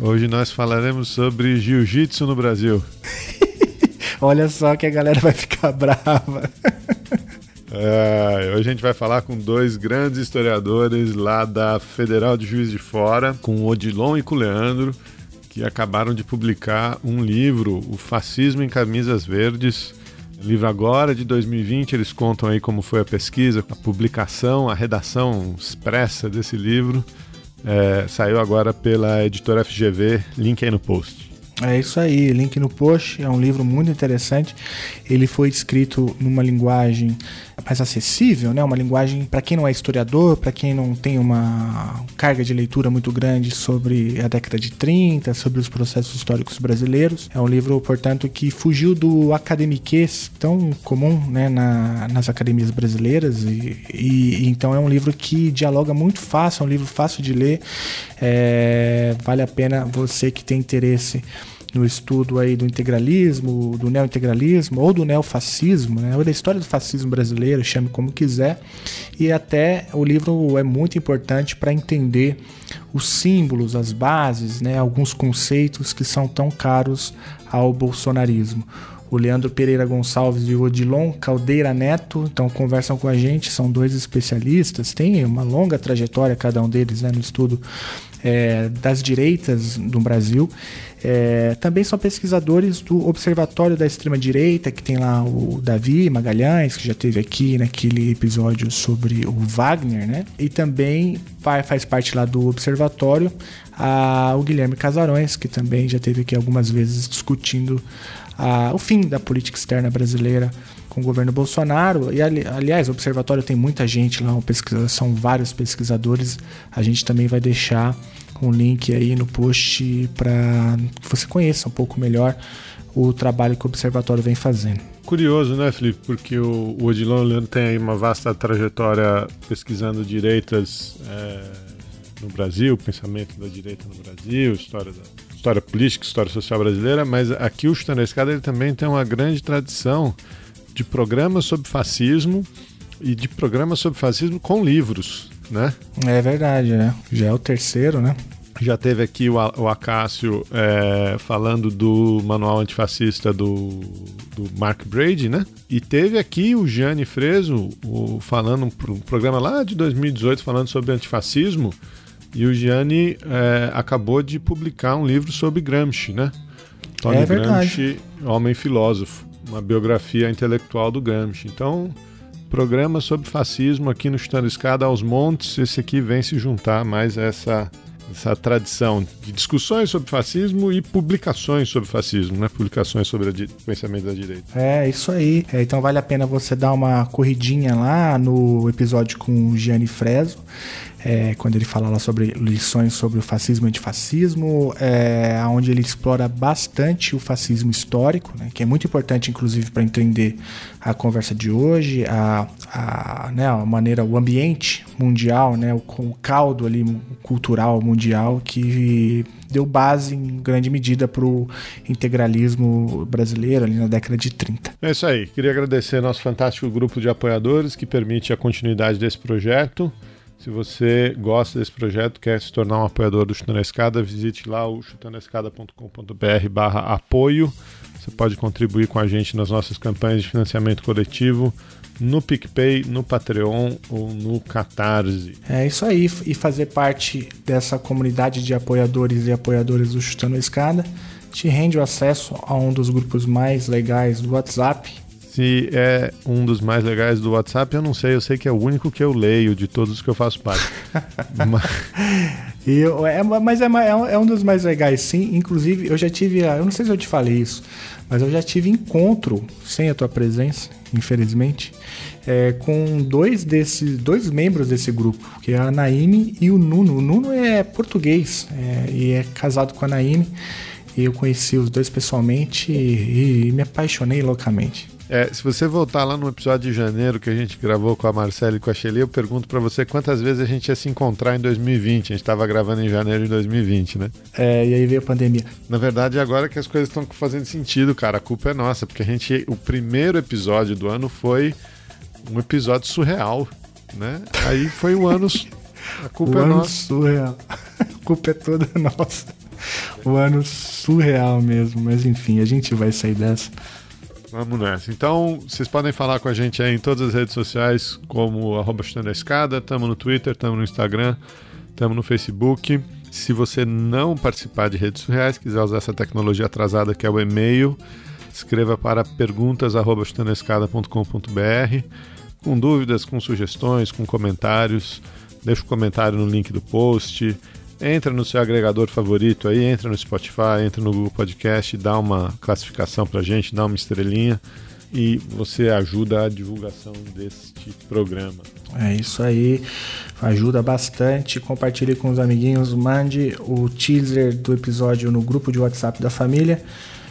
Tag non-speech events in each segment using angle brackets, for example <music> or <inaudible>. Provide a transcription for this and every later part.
Hoje nós falaremos sobre jiu-jitsu no Brasil. <laughs> Olha só que a galera vai ficar brava. É, hoje a gente vai falar com dois grandes historiadores lá da Federal de Juiz de Fora, com o Odilon e com o Leandro que acabaram de publicar um livro, O Fascismo em Camisas Verdes. Livro agora de 2020, eles contam aí como foi a pesquisa, a publicação, a redação expressa desse livro. É, saiu agora pela editora FGV, link aí no post. É isso aí, link no post. É um livro muito interessante. Ele foi escrito numa linguagem mais acessível, né? Uma linguagem para quem não é historiador, para quem não tem uma carga de leitura muito grande sobre a década de 30, sobre os processos históricos brasileiros. É um livro, portanto, que fugiu do academiquez tão comum, né, na, nas academias brasileiras e, e, então é um livro que dialoga muito fácil, é um livro fácil de ler. É, vale a pena você que tem interesse no estudo aí do integralismo, do neointegralismo ou do neofascismo, né, ou da história do fascismo brasileiro, chame como quiser. E até o livro é muito importante para entender os símbolos, as bases, né, alguns conceitos que são tão caros ao bolsonarismo o Leandro Pereira Gonçalves e o Odilon Caldeira Neto, então conversam com a gente, são dois especialistas, tem uma longa trajetória cada um deles né, no estudo é, das direitas no Brasil. É, também são pesquisadores do Observatório da Extrema Direita, que tem lá o Davi Magalhães, que já teve aqui naquele episódio sobre o Wagner, né? E também faz parte lá do Observatório a, o Guilherme Casarões, que também já teve aqui algumas vezes discutindo a, o fim da política externa brasileira com o governo Bolsonaro. E ali, aliás, o observatório tem muita gente lá, são vários pesquisadores. A gente também vai deixar um link aí no post para que você conheça um pouco melhor o trabalho que o observatório vem fazendo. Curioso, né, Felipe? Porque o, o Odilon Leandro tem aí uma vasta trajetória pesquisando direitas é, no Brasil, pensamento da direita no Brasil, história da história política, história social brasileira, mas aqui o Chutando a Escada ele também tem uma grande tradição de programas sobre fascismo e de programas sobre fascismo com livros, né? É verdade, né? Já é o terceiro, né? Já teve aqui o, o Acácio é, falando do manual antifascista do, do Mark Brady, né? E teve aqui o Gianni Freso o, falando um, um programa lá de 2018 falando sobre antifascismo. E o Gianni é, acabou de publicar um livro sobre Gramsci, né? Tony é Gramsci, Homem Filósofo, uma biografia intelectual do Gramsci. Então, programa sobre fascismo aqui no Chutando Escada aos Montes. Esse aqui vem se juntar mais a essa essa tradição de discussões sobre fascismo e publicações sobre fascismo, né? Publicações sobre o pensamento da direita. É, isso aí. É, então vale a pena você dar uma corridinha lá no episódio com o Gianni Freso é, quando ele fala lá sobre lições sobre o fascismo e antifascismo, é, onde ele explora bastante o fascismo histórico, né, que é muito importante, inclusive, para entender a conversa de hoje, a, a, né, a maneira, o ambiente mundial, né, o, o caldo ali cultural mundial que deu base em grande medida para o integralismo brasileiro ali na década de 30. É isso aí. Queria agradecer nosso fantástico grupo de apoiadores que permite a continuidade desse projeto. Se você gosta desse projeto, quer se tornar um apoiador do Chutando a Escada, visite lá o chutandoescada.com.br barra apoio. Você pode contribuir com a gente nas nossas campanhas de financiamento coletivo no PicPay, no Patreon ou no Catarse. É isso aí, e fazer parte dessa comunidade de apoiadores e apoiadoras do Chutando a Escada te rende o acesso a um dos grupos mais legais do WhatsApp, se é um dos mais legais do WhatsApp, eu não sei. Eu sei que é o único que eu leio de todos os que eu faço parte. <laughs> mas... Eu, é, mas é, é, um dos mais legais, sim. Inclusive, eu já tive. Eu não sei se eu te falei isso, mas eu já tive encontro sem a tua presença, infelizmente, é, com dois desses dois membros desse grupo, que é a Naime e o Nuno. O Nuno é português é, e é casado com a Naime. E eu conheci os dois pessoalmente e, e me apaixonei loucamente. É, se você voltar lá no episódio de janeiro que a gente gravou com a Marcela e com a Shelly, eu pergunto para você quantas vezes a gente ia se encontrar em 2020. A gente estava gravando em janeiro de 2020, né? É, e aí veio a pandemia. Na verdade, agora que as coisas estão fazendo sentido, cara, a culpa é nossa, porque a gente. O primeiro episódio do ano foi um episódio surreal, né? Aí foi o ano. A culpa o é ano nossa. surreal. <laughs> A culpa é toda <laughs> nossa. O ano surreal mesmo, mas enfim, a gente vai sair dessa. Vamos nessa. Então, vocês podem falar com a gente aí em todas as redes sociais, como arroba Chutando a Escada, estamos no Twitter, estamos no Instagram, estamos no Facebook. Se você não participar de redes sociais, quiser usar essa tecnologia atrasada que é o e-mail, escreva para perguntas.chutandoescada.com.br com dúvidas, com sugestões, com comentários. Deixa o um comentário no link do post. Entra no seu agregador favorito aí, entra no Spotify, entra no Google Podcast, dá uma classificação pra gente, dá uma estrelinha e você ajuda a divulgação deste programa. É isso aí, ajuda bastante. Compartilhe com os amiguinhos, mande o teaser do episódio no grupo de WhatsApp da família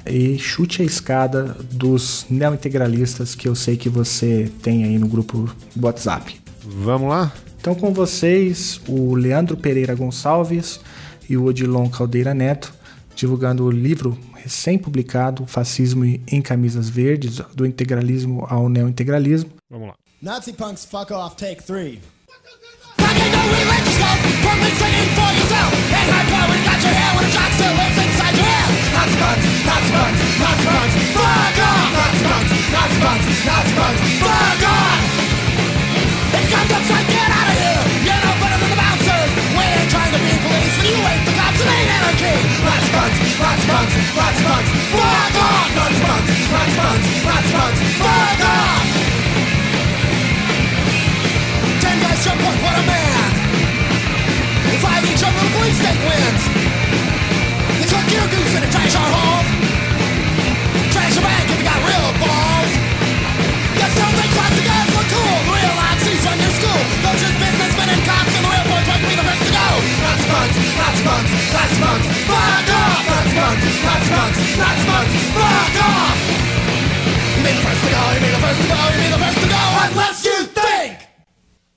e chute a escada dos neointegralistas que eu sei que você tem aí no grupo do WhatsApp. Vamos lá? Então, com vocês, o Leandro Pereira Gonçalves e o Odilon Caldeira Neto, divulgando o livro recém-publicado Fascismo em Camisas Verdes, do integralismo ao neointegralismo. Vamos lá. Nazi punks, fuck off, take three. king. Rats bugs, rats bugs, rats bugs, fuck off! Rats bugs, rats bugs, rats bugs, fuck off! Ten guys jump up, what a man! Five each over the police state wins! They took your goose in a trash our hole! Trash your bag if you got real balls! Yes, don't make classic guys look cool! Real Realize these run your school! Those just businessmen and cops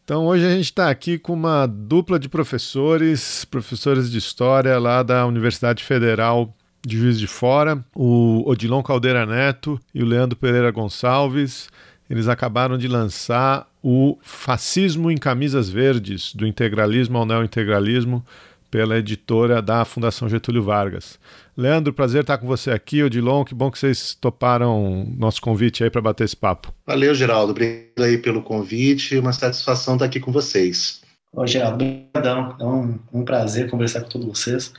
Então hoje a gente está aqui com uma dupla de professores, professores de história lá da Universidade Federal de Juiz de Fora, o Odilon Caldeira Neto e o Leandro Pereira Gonçalves. Eles acabaram de lançar o Fascismo em Camisas Verdes, do integralismo ao neointegralismo, pela editora da Fundação Getúlio Vargas. Leandro, prazer estar com você aqui. Odilon, que bom que vocês toparam nosso convite aí para bater esse papo. Valeu, Geraldo. Obrigado aí pelo convite. Uma satisfação estar aqui com vocês. Ô, Geraldo, obrigadão. É um, um prazer conversar com todos vocês,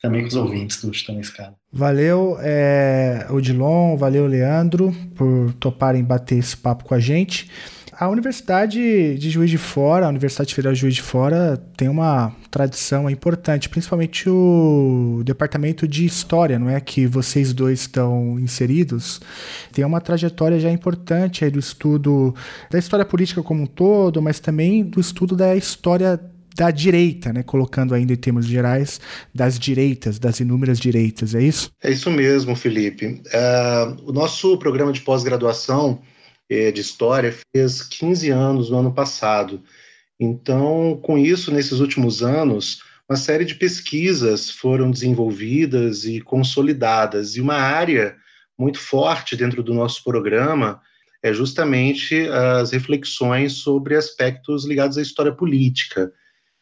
também com os ouvintes do Chutando a Escada. Valeu, é, Odilon, valeu, Leandro, por toparem bater esse papo com a gente. A Universidade de Juiz de Fora, a Universidade Federal de Juiz de Fora, tem uma tradição importante, principalmente o departamento de História, não é? Que vocês dois estão inseridos. Tem uma trajetória já importante do estudo da história política como um todo, mas também do estudo da história da direita, né? Colocando ainda em termos gerais, das direitas, das inúmeras direitas, é isso? É isso mesmo, Felipe. Uh, o nosso programa de pós-graduação de História fez 15 anos no ano passado. Então, com isso, nesses últimos anos, uma série de pesquisas foram desenvolvidas e consolidadas, e uma área muito forte dentro do nosso programa é justamente as reflexões sobre aspectos ligados à história política.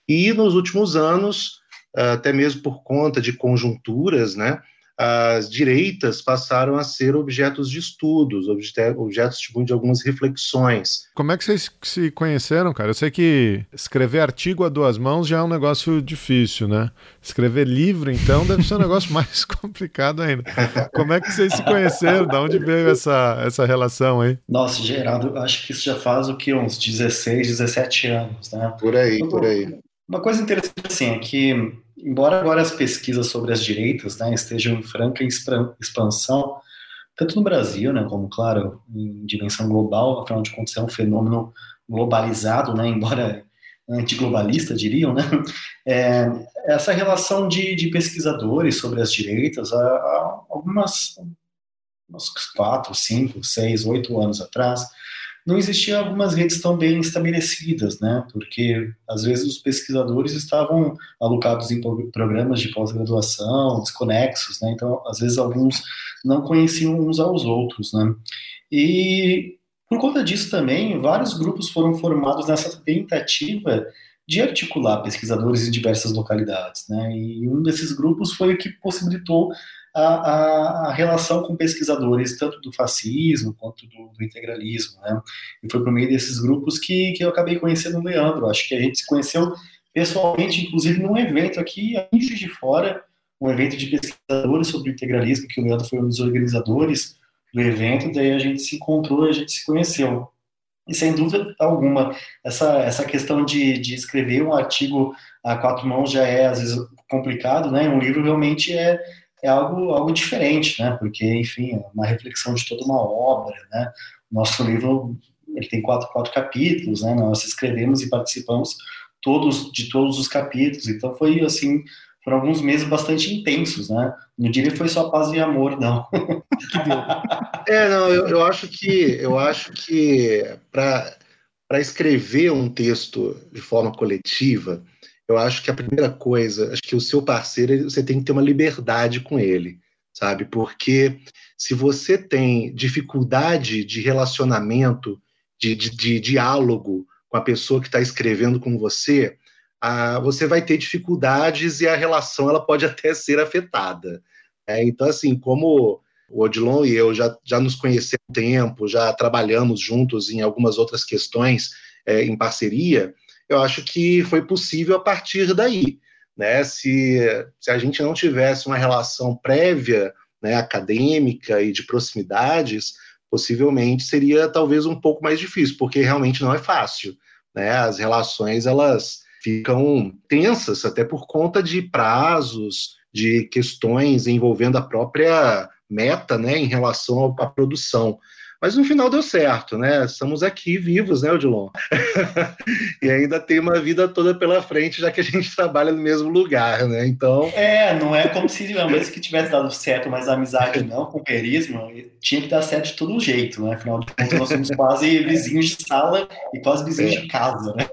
E nos últimos anos, até mesmo por conta de conjunturas, né, as direitas passaram a ser objetos de estudos, objetos tipo, de algumas reflexões. Como é que vocês se conheceram, cara? Eu sei que escrever artigo a duas mãos já é um negócio difícil, né? Escrever livro, então, deve ser um negócio <laughs> mais complicado ainda. Como é que vocês se conheceram? Da onde veio essa, essa relação aí? Nossa, Geraldo, acho que isso já faz o que? Uns 16, 17 anos, né? Por aí, por aí. Uma coisa interessante, assim, é que embora agora as pesquisas sobre as direitas né, estejam em franca expansão, tanto no Brasil, né, como, claro, em dimensão global, afinal de contas é um fenômeno globalizado, né, <laughs> embora antiglobalista, diriam, né? <laughs> É, essa relação de, de, pesquisadores sobre as direitas, há, há algumas, uns quatro, cinco, seis, oito anos atrás, não existiam algumas redes tão bem estabelecidas, né? Porque às vezes os pesquisadores estavam alocados em programas de pós-graduação, desconexos, né? Então, às vezes alguns não conheciam uns aos outros, né? E por conta disso também, vários grupos foram formados nessa tentativa de articular pesquisadores em diversas localidades, né? E um desses grupos foi o que possibilitou a, a, a, relação com pesquisadores, tanto do fascismo quanto do, do, integralismo, né? E foi por meio desses grupos que, que eu acabei conhecendo o Leandro. Acho que a gente se conheceu pessoalmente, inclusive num evento aqui em Juiz de Fora, um evento de pesquisadores sobre integralismo, que o Leandro foi um dos organizadores do evento, daí a gente se encontrou, a gente se conheceu. E sem dúvida alguma, essa, essa questão de, de escrever um artigo a quatro mãos já é, às vezes, complicado, né? Um livro realmente é, é algo, algo diferente, né? Porque, enfim, é uma reflexão de toda uma obra, né? O nosso livro ele tem quatro, quatro capítulos, né? Nós escrevemos e participamos todos de todos os capítulos, então foi assim foram alguns meses bastante intensos, né? Não diria que foi só paz e amor, não. <laughs> é, não, eu, eu acho que eu acho que para para escrever um texto de forma coletiva, eu acho que a primeira coisa, acho que o seu parceiro, você tem que ter uma liberdade com ele, sabe? Porque se você tem dificuldade de relacionamento, de, de, de diálogo com a pessoa que está escrevendo com você, a, você vai ter dificuldades e a relação ela pode <laughs> até ser afetada. É, então, assim, como o Odilon e eu já, já nos conhecemos há tempo, já trabalhamos juntos em algumas outras questões é, em parceria, eu acho que foi possível a partir daí. Né? Se, se a gente não tivesse uma relação prévia, né, acadêmica e de proximidades, possivelmente seria talvez um pouco mais difícil, porque realmente não é fácil. Né? As relações elas ficam tensas até por conta de prazos, de questões envolvendo a própria meta, né, em relação à produção. Mas no final deu certo, né? Estamos aqui vivos, né, Odilon? <laughs> e ainda tem uma vida toda pela frente, já que a gente trabalha no mesmo lugar, né? Então. É, não é como se mesmo que tivesse dado certo, mas a amizade não, com o companheirismo, tinha que dar certo de todo jeito, né? Afinal de contas, nós somos quase <laughs> vizinhos de sala e quase vizinhos é. de casa, né?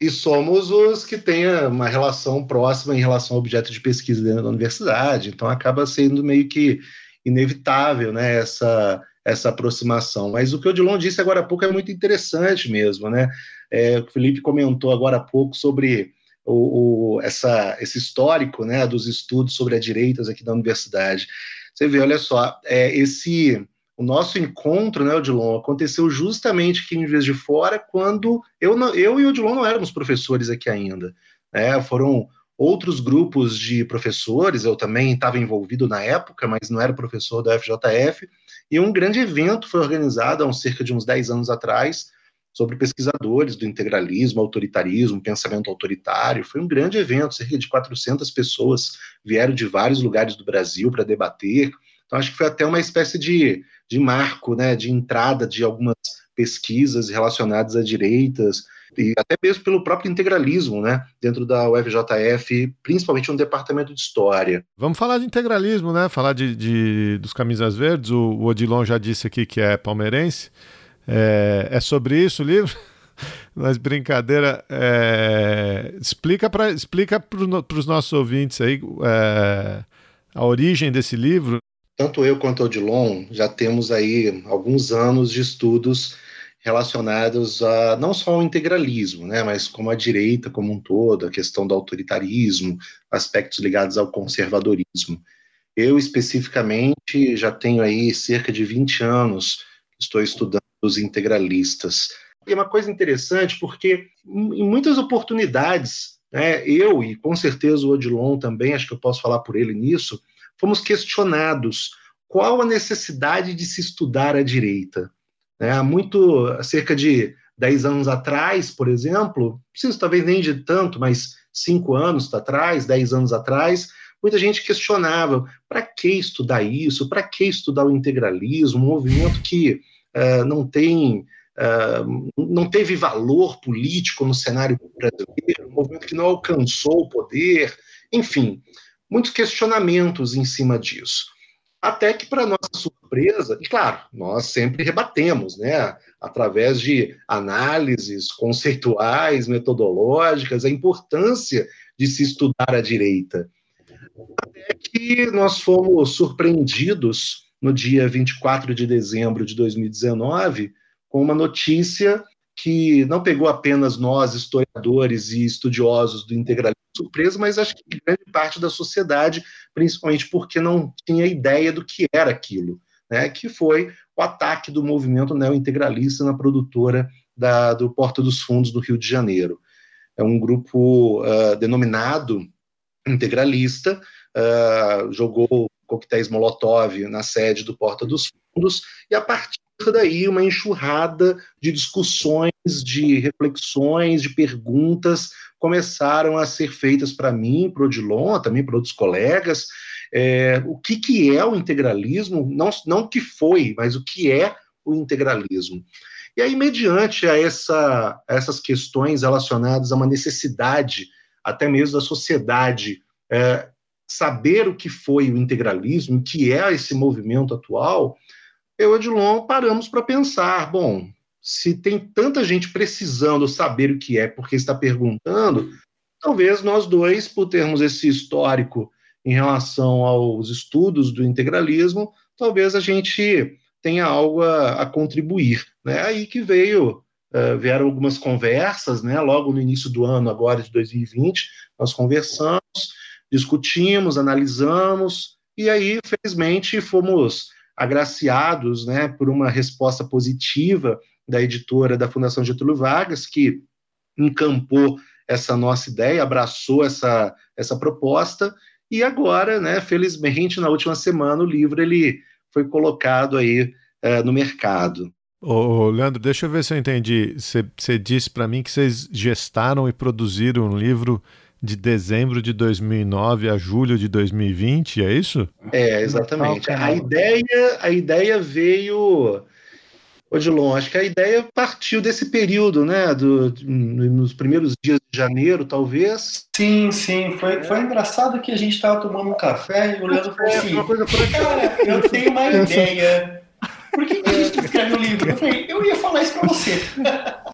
E somos os que têm uma relação próxima em relação ao objeto de pesquisa dentro da universidade, então acaba sendo meio que inevitável, né? Essa essa aproximação. Mas o que o Odilon disse agora há pouco é muito interessante mesmo, né? É, o Felipe comentou agora há pouco sobre o, o, essa, esse histórico né, dos estudos sobre as direitas aqui da universidade. Você vê, olha só, é, esse o nosso encontro, né, Odilon, aconteceu justamente aqui em Juiz de Fora, quando eu, eu e o Odilon não éramos professores aqui ainda. Né? Foram outros grupos de professores, eu também estava envolvido na época, mas não era professor da FJF, e um grande evento foi organizado há uns, cerca de uns 10 anos atrás, sobre pesquisadores do integralismo, autoritarismo, pensamento autoritário. Foi um grande evento, cerca de 400 pessoas vieram de vários lugares do Brasil para debater. Então, acho que foi até uma espécie de, de marco, né, de entrada de algumas pesquisas relacionadas a direitas, e até mesmo pelo próprio integralismo, né, dentro da UFJF, principalmente no departamento de história. Vamos falar de integralismo, né? Falar de, de dos camisas verdes. O, o, Odilon já disse aqui que é palmeirense. É, é sobre isso o livro? <laughs> Mas brincadeira, é, explica para explica para os nossos ouvintes aí é, a origem desse livro. Tanto eu quanto o Odilon já temos aí alguns anos de estudos relacionados a não só ao integralismo, né, mas como a direita como um todo, a questão do autoritarismo, aspectos ligados ao conservadorismo. Eu, especificamente, já tenho aí cerca de 20 anos que estou estudando os integralistas. E é uma coisa interessante porque, em muitas oportunidades, né, eu e com certeza o Odilon também, acho que eu posso falar por ele nisso, fomos questionados qual a necessidade de se estudar a direita. Né? Há muito, cerca de 10 anos atrás, por exemplo, preciso talvez nem de tanto, mas 5 anos atrás, 10 anos atrás, muita gente questionava para que estudar isso, para que estudar o integralismo, um movimento que uh, não tem uh, não teve valor político no cenário brasileiro, um movimento que não alcançou o poder, enfim, muitos questionamentos em cima disso. Até que, para nossa surpresa, e claro, nós sempre rebatemos, né, através de análises conceituais, metodológicas, a importância de se estudar a direita. Até que nós fomos surpreendidos no dia 24 de dezembro de 2019 com uma notícia que não pegou apenas nós, historiadores e estudiosos do integralismo surpresa, mas acho que grande parte da sociedade, principalmente porque não tinha ideia do que era aquilo, né? que foi o ataque do movimento neointegralista na produtora da, do Porta dos Fundos do Rio de Janeiro. É um grupo uh, denominado integralista, uh, jogou coquetéis Molotov na sede do Porta dos Fundos, e a partir daí uma enxurrada de discussões, de reflexões, de perguntas começaram a ser feitas para mim, para o Odilon, também para outros colegas. É, o que, que é o integralismo? Não, não que foi, mas o que é o integralismo. E aí, mediante a, essa, essas questões relacionadas a uma necessidade, até mesmo da sociedade, é, saber o que foi o integralismo, o que é esse movimento atual, eu e Odilon paramos para pensar, bom, se tem tanta gente precisando saber o que é porque está perguntando, talvez nós dois, por termos esse histórico em relação aos estudos do integralismo, talvez a gente tenha algo a, a contribuir. Né? Aí que veio, uh, vieram algumas conversas, né? logo no início do ano, agora de 2020, nós conversamos, discutimos, analisamos, e aí, felizmente, fomos agraciados né, por uma resposta positiva da editora da Fundação Getúlio Vargas, que encampou essa nossa ideia, abraçou essa, essa proposta, e agora, né, felizmente, na última semana, o livro ele foi colocado aí uh, no mercado. Ô, Leandro, deixa eu ver se eu entendi. Você disse para mim que vocês gestaram e produziram um livro de dezembro de 2009 a julho de 2020, é isso? É, exatamente. A ideia, a ideia veio. Odilon, acho que a ideia partiu desse período, né? Do, nos primeiros dias de janeiro, talvez. Sim, sim. Foi, foi engraçado que a gente estava tomando um café e o Leandro falou é, assim: Cara, eu tenho uma <laughs> ideia. Por que, que a gente escreve o um livro? Eu falei, eu ia falar isso para você. <laughs>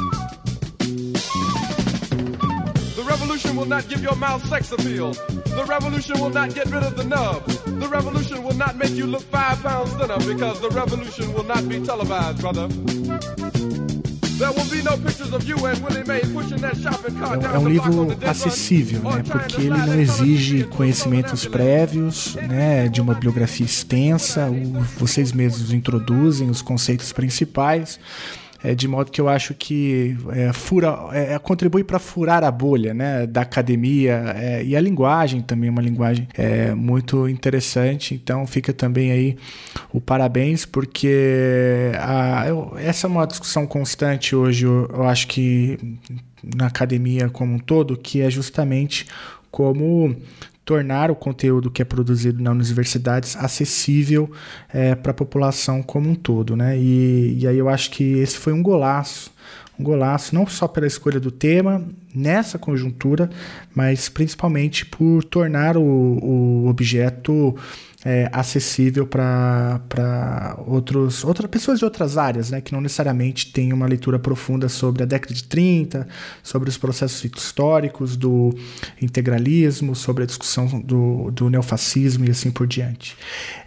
Revolution will not give your mouth sex appeal. The revolution will not get rid of the nub. The revolution will not make you look five pounds thinner because the revolution will not be televised, brother. É um livro acessível, né? Porque ele não exige conhecimentos prévios, né? De uma biografia extensa. vocês mesmos introduzem os conceitos principais é, de modo que eu acho que é, fura, é, contribui para furar a bolha né, da academia é, e a linguagem também é uma linguagem é, muito interessante. Então fica também aí o parabéns, porque a, eu, essa é uma discussão constante hoje, eu, eu acho que na academia como um todo, que é justamente como tornar o conteúdo que é produzido nas universidades acessível é, para a população como um todo, né? E, e aí eu acho que esse foi um golaço, um golaço, não só pela escolha do tema nessa conjuntura, mas principalmente por tornar o, o objeto é, acessível para outras pessoas de outras áreas, né, que não necessariamente têm uma leitura profunda sobre a década de 30, sobre os processos históricos do integralismo, sobre a discussão do, do neofascismo e assim por diante.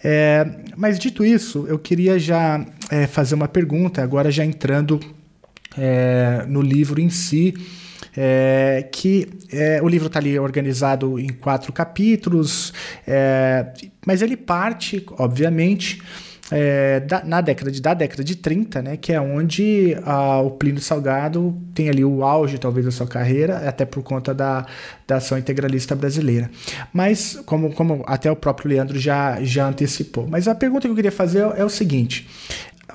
É, mas dito isso, eu queria já é, fazer uma pergunta, agora já entrando é, no livro em si é, que é, o livro está ali organizado em quatro capítulos, é, mas ele parte, obviamente, é, da, na década de, da década de 30, né, que é onde a, o Plínio Salgado tem ali o auge, talvez, da sua carreira, até por conta da, da ação integralista brasileira. Mas, como, como até o próprio Leandro já, já antecipou. Mas a pergunta que eu queria fazer é, é o seguinte: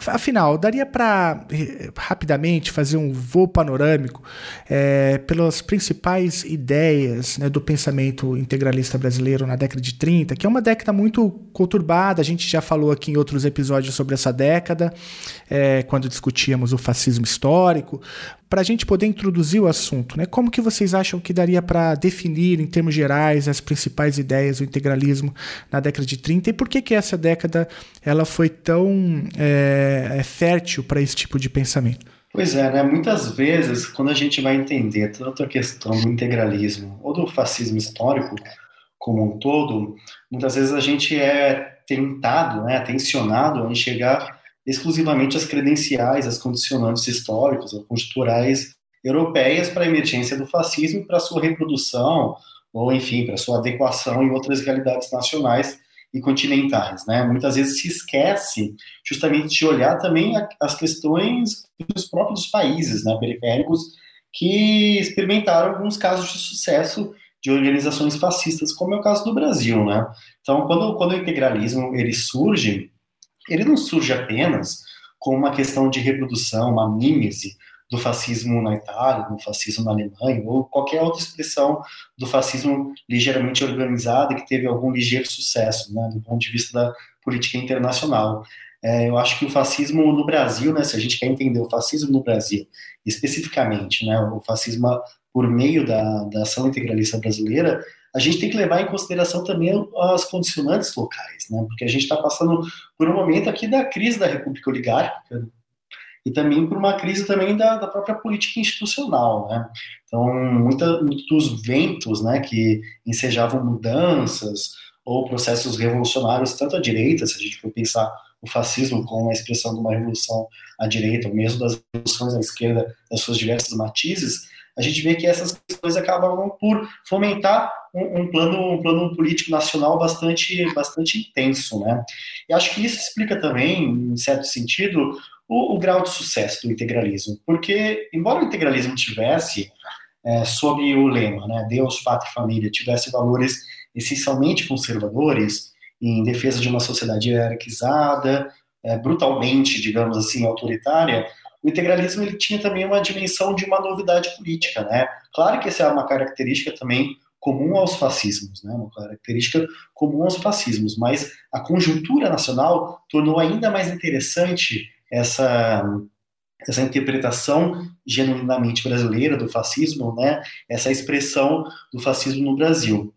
Afinal, daria para eh, rapidamente fazer um voo panorâmico é, pelas principais ideias né, do pensamento integralista brasileiro na década de 30, que é uma década muito conturbada. A gente já falou aqui em outros episódios sobre essa década, é, quando discutíamos o fascismo histórico, para a gente poder introduzir o assunto, né? Como que vocês acham que daria para definir, em termos gerais, as principais ideias do integralismo na década de 30 e por que que essa década ela foi tão é, fértil para esse tipo de pensamento? Pois é, né? Muitas vezes, quando a gente vai entender tanto a questão do integralismo ou do fascismo histórico como um todo, muitas vezes a gente é tentado, né, tensionado a enxergar exclusivamente as credenciais, as condicionantes históricos ou conjunturais europeias para a emergência do fascismo e para sua reprodução, ou enfim, para sua adequação em outras realidades nacionais e continentais, né? Muitas vezes se esquece justamente de olhar também as questões dos próprios países, né, periféricos, que experimentaram alguns casos de sucesso de organizações fascistas, como é o caso do Brasil, né? Então, quando, quando o integralismo ele surge, ele não surge apenas com uma questão de reprodução, uma mímese do fascismo na Itália, do fascismo na Alemanha, ou qualquer outra expressão do fascismo ligeiramente organizado que teve algum ligeiro sucesso, né, do ponto de vista da política internacional. É, eu acho que o fascismo no Brasil, né, se a gente quer entender o fascismo no Brasil, especificamente, né, o fascismo por meio da, da ação integralista brasileira, a gente tem que levar em consideração também as condicionantes locais, né? Porque a gente está passando por um momento aqui da crise da República Oligárquica e também por uma crise também da, da própria política institucional, né? Então, muita, muitos ventos, né, que ensejavam mudanças ou processos revolucionários tanto à direita, se a gente for pensar o fascismo como a expressão de uma revolução à direita, ou mesmo das revoluções à esquerda, das suas diversas matizes, a gente vê que essas questões acabam por fomentar um, um, plano, um plano político nacional bastante, bastante intenso, né? E acho que isso explica também, em certo sentido, o, o grau de sucesso do integralismo, porque embora o integralismo tivesse é, sob o lema, né, Deus, Pátria e Família, tivesse valores essencialmente conservadores em defesa de uma sociedade hierarquizada, é, brutalmente, digamos assim, autoritária, o integralismo ele tinha também uma dimensão de uma novidade política, né? Claro que essa é uma característica também comum aos fascismos, né? Uma característica comum aos fascismos, mas a conjuntura nacional tornou ainda mais interessante essa essa interpretação genuinamente brasileira do fascismo, né? Essa expressão do fascismo no Brasil.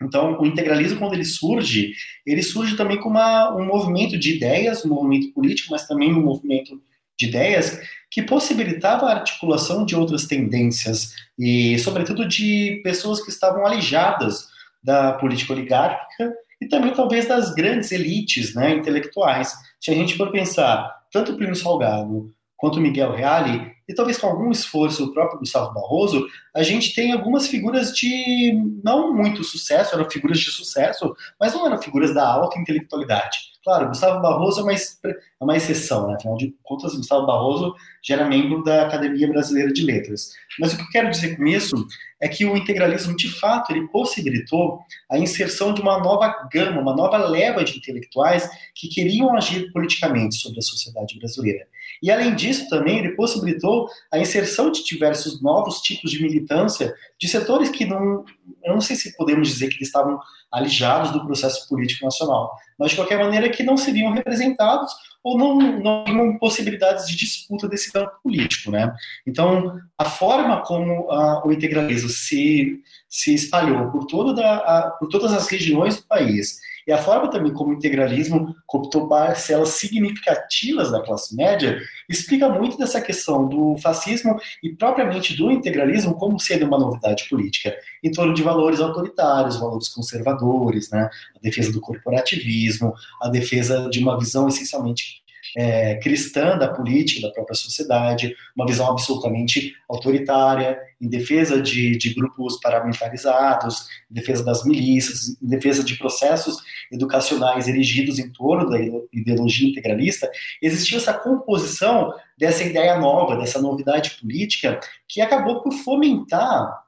Então, o integralismo, quando ele surge, ele surge também como uma, um movimento de ideias, um movimento político, mas também um movimento de ideias que possibilitava a articulação de outras tendências e, sobretudo, de pessoas que estavam alijadas da política oligárquica e também talvez das grandes elites né, intelectuais. Se a gente for pensar, tanto Plínio Salgado quanto Miguel Reale, e talvez com algum esforço o próprio Gustavo Barroso, a gente tem algumas figuras de não muito sucesso, eram figuras de sucesso, mas não eram figuras da alta intelectualidade. Claro, Gustavo Barroso é uma, é uma exceção, né? afinal de contas, Gustavo Barroso já era membro da Academia Brasileira de Letras. Mas o que eu quero dizer com isso é que o integralismo, de fato, ele possibilitou a inserção de uma nova gama, uma nova leva de intelectuais que queriam agir politicamente sobre a sociedade brasileira. E, além disso, também ele possibilitou a inserção de diversos novos tipos de militância de setores que não, eu não sei se podemos dizer que eles estavam alijados do processo político nacional, mas de qualquer maneira que não seriam representados ou não, não tinham possibilidades de disputa desse campo político, né? Então, a forma como a, o integralismo se, se espalhou por, toda a, por todas as regiões do país e a forma também como o integralismo cooptou parcelas significativas da classe média explica muito dessa questão do fascismo e propriamente do integralismo como sendo uma novidade política, em torno de valores autoritários, valores conservadores, né? a defesa do corporativismo, a defesa de uma visão essencialmente é, cristã da política, da própria sociedade, uma visão absolutamente autoritária, em defesa de, de grupos paramilitarizados, em defesa das milícias, em defesa de processos educacionais erigidos em torno da ideologia integralista, existia essa composição dessa ideia nova, dessa novidade política, que acabou por fomentar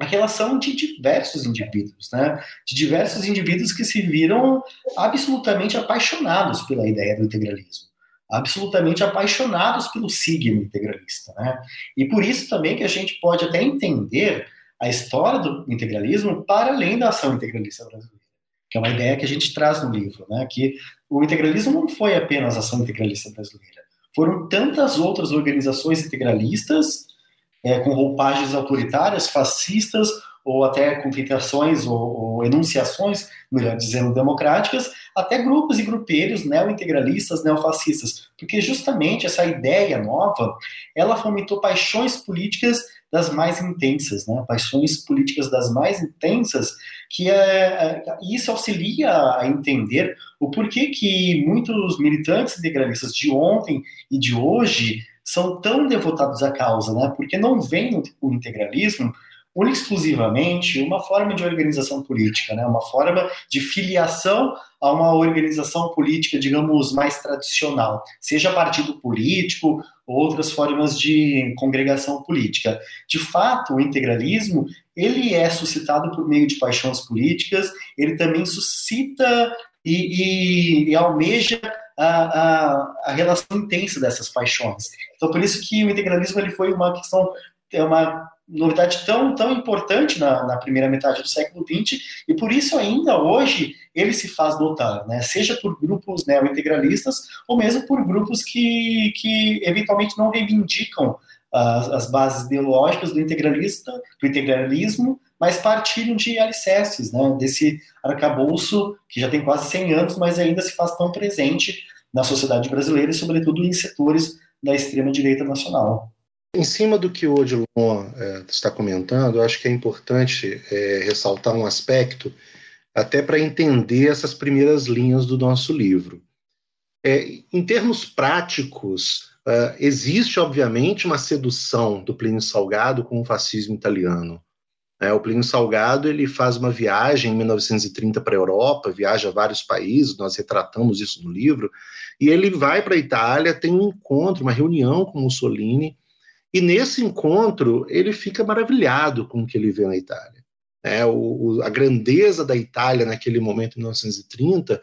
a relação de diversos indivíduos, né? De diversos indivíduos que se viram absolutamente apaixonados pela ideia do integralismo absolutamente apaixonados pelo signo integralista. Né? E por isso também que a gente pode até entender a história do integralismo para além da ação integralista brasileira, que é uma ideia que a gente traz no livro, né? que o integralismo não foi apenas a ação integralista brasileira, foram tantas outras organizações integralistas é, com roupagens autoritárias, fascistas, ou até com tentações ou, ou, enunciações, melhor dizendo, democráticas, até grupos e grupeiros neo-integralistas, neofascistas, porque justamente essa ideia nova, ela fomentou paixões políticas das mais intensas, né? paixões políticas das mais intensas, que é, é, isso auxilia a entender o porquê que muitos militantes integralistas de ontem e de hoje são tão devotados à causa, né? porque não veem o integralismo única exclusivamente uma forma de organização política, né? uma forma de filiação a uma organização política, digamos, mais tradicional, seja partido político ou outras formas de congregação política. De fato, o integralismo ele é suscitado por meio de paixões políticas, ele também suscita e, e, e almeja a, a, a, relação intensa dessas paixões. Então, por isso que o integralismo ele foi uma questão, é uma novidade tão, tão importante na, na, primeira metade do século XX, e por isso ainda hoje ele se faz notar, né? seja por grupos neo-integralistas ou mesmo por grupos que, que eventualmente não reivindicam as, as bases ideológicas do integralista, do integralismo, mas partilham de alicerces, né? desse arcabouço que já tem quase 100 anos, mas ainda se faz tão presente na sociedade brasileira e sobretudo em setores da extrema-direita nacional. Em cima do que o Odilon é, está comentando, eu acho que é importante é, ressaltar um aspecto, até para entender essas primeiras linhas do nosso livro. É, em termos práticos, é, existe, obviamente, uma sedução do Plínio Salgado com o fascismo italiano. É, o Plínio Salgado ele faz uma viagem em 1930 para a Europa, viaja a vários países, nós retratamos isso no livro, e ele vai para a Itália, tem um encontro, uma reunião com Mussolini, e nesse encontro, ele fica maravilhado com o que ele vê na Itália. É, o, a grandeza da Itália naquele momento, em 1930,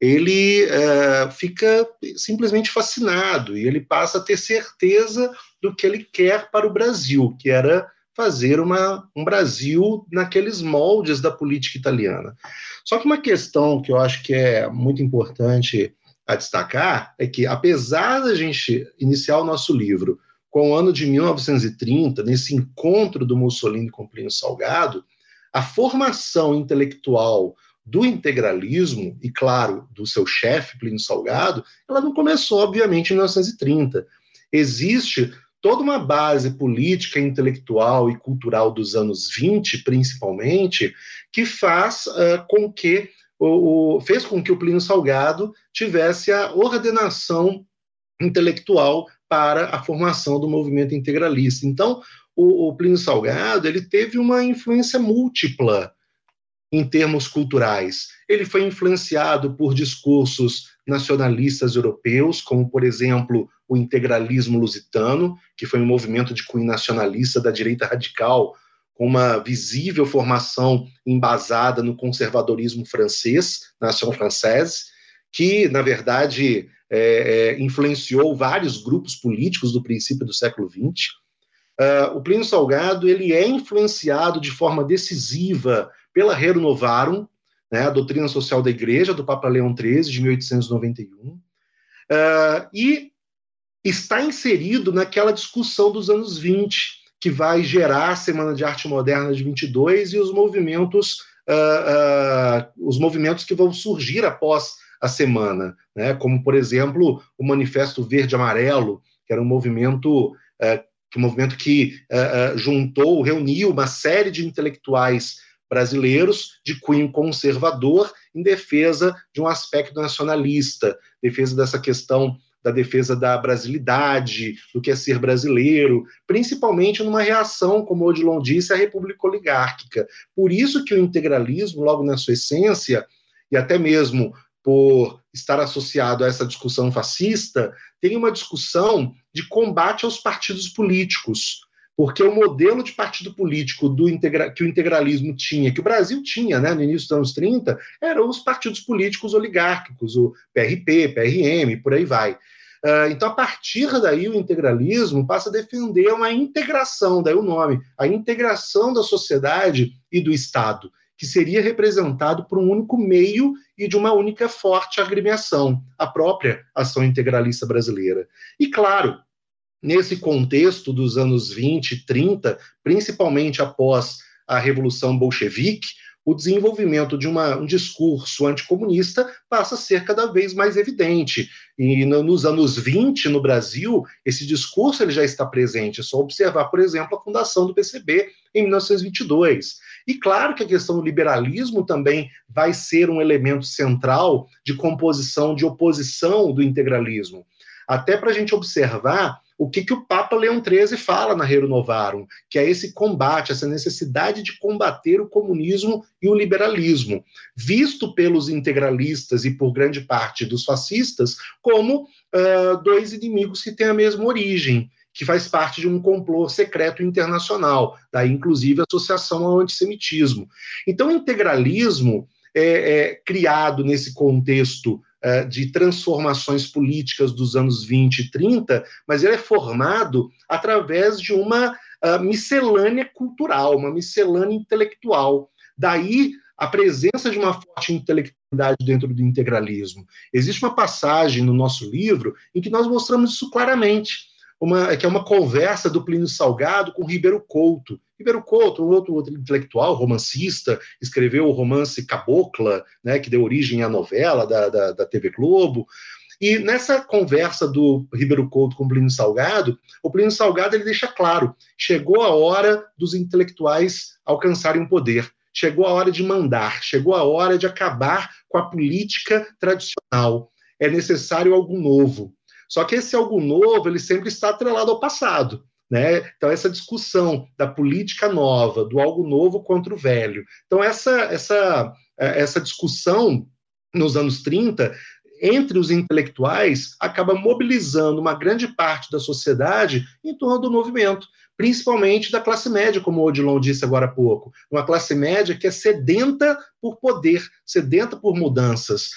ele é, fica simplesmente fascinado e ele passa a ter certeza do que ele quer para o Brasil, que era fazer uma, um Brasil naqueles moldes da política italiana. Só que uma questão que eu acho que é muito importante a destacar é que, apesar da gente iniciar o nosso livro com o ano de 1930, nesse encontro do Mussolini com Plínio Salgado, a formação intelectual do integralismo, e claro, do seu chefe, Plínio Salgado, ela não começou, obviamente, em 1930. Existe toda uma base política, intelectual e cultural dos anos 20, principalmente, que faz uh, com que o, o, fez com que o Plínio Salgado tivesse a ordenação intelectual para a formação do movimento integralista. Então, o, o Plínio Salgado ele teve uma influência múltipla em termos culturais. Ele foi influenciado por discursos nacionalistas europeus, como, por exemplo, o integralismo lusitano, que foi um movimento de cunho nacionalista da direita radical, com uma visível formação embasada no conservadorismo francês, Nation Française, que, na verdade, é, é, influenciou vários grupos políticos do princípio do século XX. Uh, ah, o Plínio Salgado ele é influenciado de forma decisiva pela Renovarum, né, a doutrina social da Igreja, do Papa Leão XIII, de 1891, uh, e está inserido naquela discussão dos anos 20, que vai gerar a Semana de Arte Moderna de 22 e os movimentos, uh, os movimentos que vão surgir após a semana, né? como, por exemplo, o Manifesto Verde Amarelo, que era um movimento, uh, um movimento que juntou, reuniu uma série de intelectuais brasileiros de cunho conservador em defesa de um aspecto nacionalista, defesa dessa questão da defesa da brasilidade, do que é ser brasileiro, principalmente numa reação, como o Odilon disse, à república oligárquica. Por isso que o integralismo, logo na sua essência, e até mesmo por estar associado a essa discussão fascista, tem uma discussão de combate aos partidos políticos, porque o modelo de partido político do integra que o integralismo tinha, que o Brasil tinha né, no início dos anos 30, eram os partidos políticos oligárquicos, o PRP, PRM, por aí vai. Uh, então, a partir daí, o integralismo passa a defender uma integração, daí o nome, a integração da sociedade e do Estado, que seria representado por um único meio e de uma única forte agremiação, a própria ação integralista brasileira. E, claro, nesse contexto dos anos 20 e 30, principalmente após a Revolução Bolchevique, o desenvolvimento de uma, um discurso anticomunista passa a ser cada vez mais evidente. E no, nos anos 20, no Brasil, esse discurso ele já está presente. É só observar, por exemplo, a fundação do PCB em 1922. E claro que a questão do liberalismo também vai ser um elemento central de composição, de oposição do integralismo. Até para a gente observar o que, que o Papa Leão XIII fala na Rerum Novarum, que é esse combate, essa necessidade de combater o comunismo e o liberalismo, visto pelos integralistas e por grande parte dos fascistas como uh, dois inimigos que têm a mesma origem, que faz parte de um complô secreto internacional, daí inclusive a associação ao antissemitismo. Então, o integralismo é, é criado nesse contexto de transformações políticas dos anos 20 e 30, mas ele é formado através de uma uh, miscelânea cultural, uma miscelânea intelectual. Daí a presença de uma forte intelectualidade dentro do integralismo. Existe uma passagem no nosso livro em que nós mostramos isso claramente uma, que é uma conversa do Plínio Salgado com Ribeiro Couto. Ribeiro Couto, um outro, outro intelectual, romancista, escreveu o romance Cabocla, né, que deu origem à novela da, da, da TV Globo. E nessa conversa do Ribeiro Couto com o Plínio Salgado, o Plínio Salgado ele deixa claro: chegou a hora dos intelectuais alcançarem o poder, chegou a hora de mandar, chegou a hora de acabar com a política tradicional. É necessário algo novo. Só que esse algo novo, ele sempre está atrelado ao passado. Né? Então, essa discussão da política nova, do algo novo contra o velho. Então, essa, essa, é, essa discussão nos anos 30 entre os intelectuais acaba mobilizando uma grande parte da sociedade em torno do movimento, principalmente da classe média, como o Odilon disse agora há pouco. Uma classe média que é sedenta por poder, sedenta por mudanças,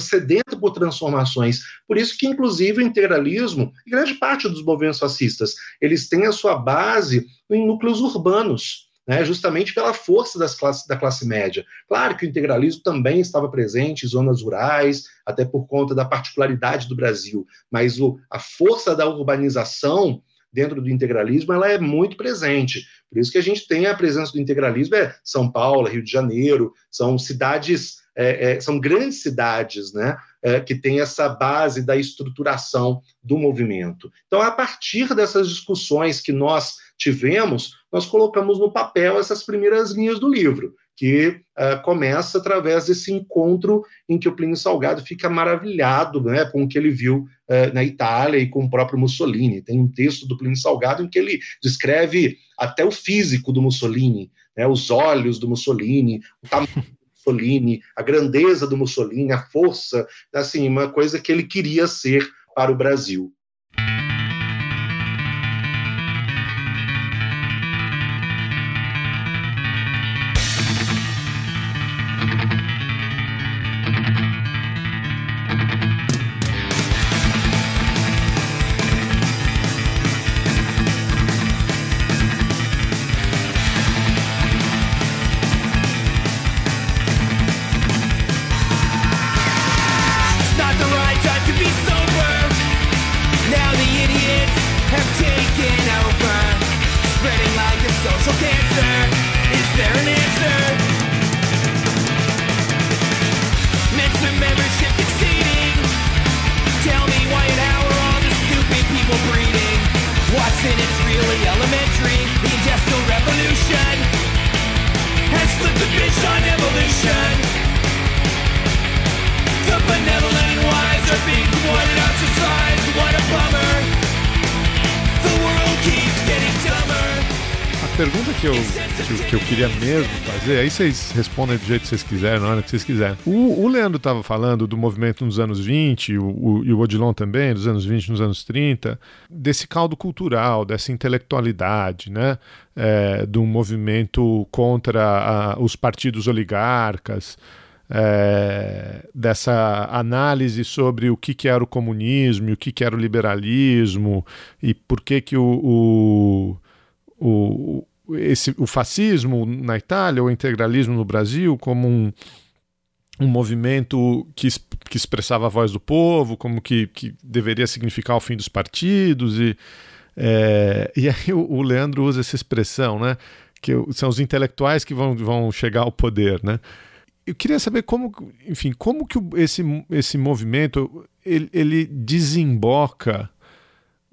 sedenta por transformações. Por isso que, inclusive, o integralismo, grande parte dos movimentos fascistas, eles têm a sua base em núcleos urbanos, né, justamente pela força das classes, da classe média. Claro que o integralismo também estava presente em zonas rurais, até por conta da particularidade do Brasil, mas o, a força da urbanização dentro do integralismo ela é muito presente. Por isso que a gente tem a presença do integralismo é São Paulo, Rio de Janeiro, são cidades é, é, são grandes cidades né, é, que têm essa base da estruturação do movimento. Então, a partir dessas discussões que nós tivemos, nós colocamos no papel essas primeiras linhas do livro, que uh, começa através desse encontro em que o Plínio Salgado fica maravilhado né, com o que ele viu uh, na Itália e com o próprio Mussolini. Tem um texto do Plínio Salgado em que ele descreve até o físico do Mussolini, né, os olhos do Mussolini, o tamanho <laughs> Mussolini, a grandeza do Mussolini, a força, assim, uma coisa que ele queria ser para o Brasil. Pergunta que eu, que, que eu queria mesmo fazer, aí vocês respondem do jeito que vocês quiserem, na hora que vocês quiserem. O, o Leandro estava falando do movimento nos anos 20, o, o, e o Odilon também, dos anos 20, nos anos 30, desse caldo cultural, dessa intelectualidade, né? É, de um movimento contra a, os partidos oligarcas, é, dessa análise sobre o que, que era o comunismo o que, que era o liberalismo e por que, que o, o, o, esse, o fascismo na Itália, o integralismo no Brasil, como um, um movimento que, que expressava a voz do povo, como que, que deveria significar o fim dos partidos. E, é, e aí o, o Leandro usa essa expressão, né? Que são os intelectuais que vão, vão chegar ao poder, né? Eu queria saber como, enfim, como que esse, esse movimento ele, ele desemboca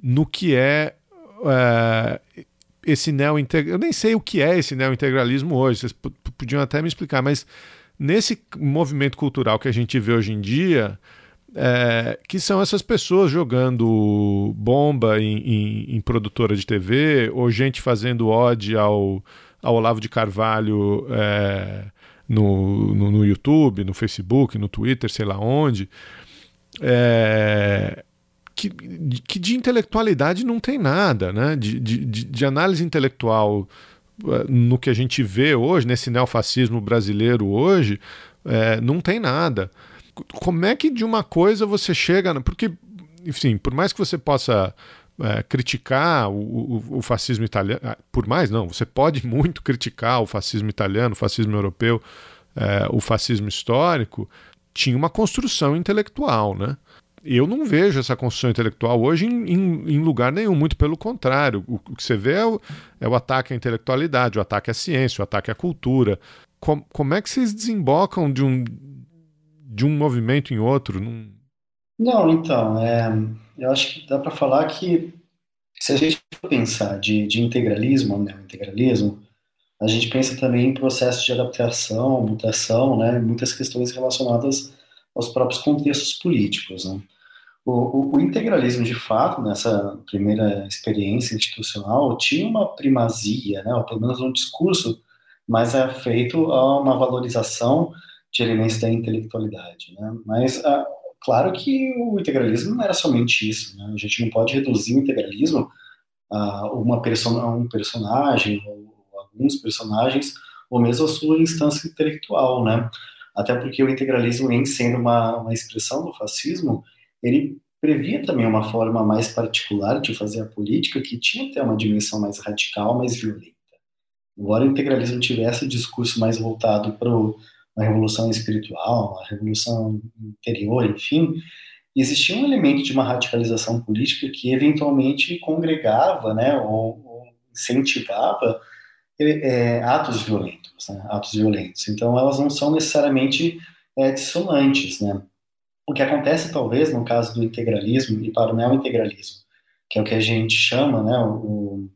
no que é, é, esse neo-integralismo. Eu nem sei o que é esse neo-integralismo hoje, vocês podiam até me explicar, mas nesse movimento cultural que a gente vê hoje em dia, é, que são essas pessoas jogando bomba em, em- em produtora de TV, ou gente fazendo ode ao, ao Olavo de Carvalho é, no, no, no YouTube, no Facebook, no Twitter, sei lá onde. É, que, que de intelectualidade não tem nada, né? De, de, de- análise intelectual eh, no que a gente vê hoje, nesse neofascismo brasileiro hoje, eh, não tem nada. Como é que de uma coisa você chega. Porque, enfim, por mais que você possa eh, criticar o, o- o fascismo italiano, ah, por mais não, você pode <laughs> muito criticar o fascismo italiano, o fascismo europeu, eh, o fascismo histórico, tinha uma construção intelectual, né? Eu não vejo essa construção intelectual hoje em, em- em lugar nenhum, muito pelo contrário. O, o que você vê é o, é o ataque à intelectualidade, o ataque à ciência, o ataque à cultura. Com- como é que vocês desembocam de um, de um movimento em outro? Não- Não, então, é, eu acho que dá para falar que se a gente pensar de, de integralismo ou neointegralismo, a gente pensa também em processos de adaptação, mutação, né, muitas questões relacionadas aos próprios contextos políticos, né. O, o- o integralismo, de fato, nessa primeira experiência institucional, tinha uma primazia, né, ou pelo menos um discurso mais afeito a uma valorização de elementos da intelectualidade, né. Mas a, Claro que o integralismo não era somente isso, né? A gente não pode reduzir o integralismo a uma a um personagem ou alguns personagens ou mesmo a sua instância intelectual, né? Até porque o integralismo, nem sendo uma, uma expressão do fascismo, ele previa também uma forma mais particular de fazer a política que tinha até uma dimensão mais radical, mais violenta. Embora o integralismo tivesse o discurso mais voltado para uma revolução espiritual, uma revolução interior, enfim, existia um elemento de uma radicalização política que eventualmente congregava, né, ou, ou incentivava é, atos violentos, né, atos violentos. Então, elas não são necessariamente é, dissonantes, né. O que acontece, talvez, no caso do integralismo e para o neo-integralismo, que é o que a gente chama, né, o,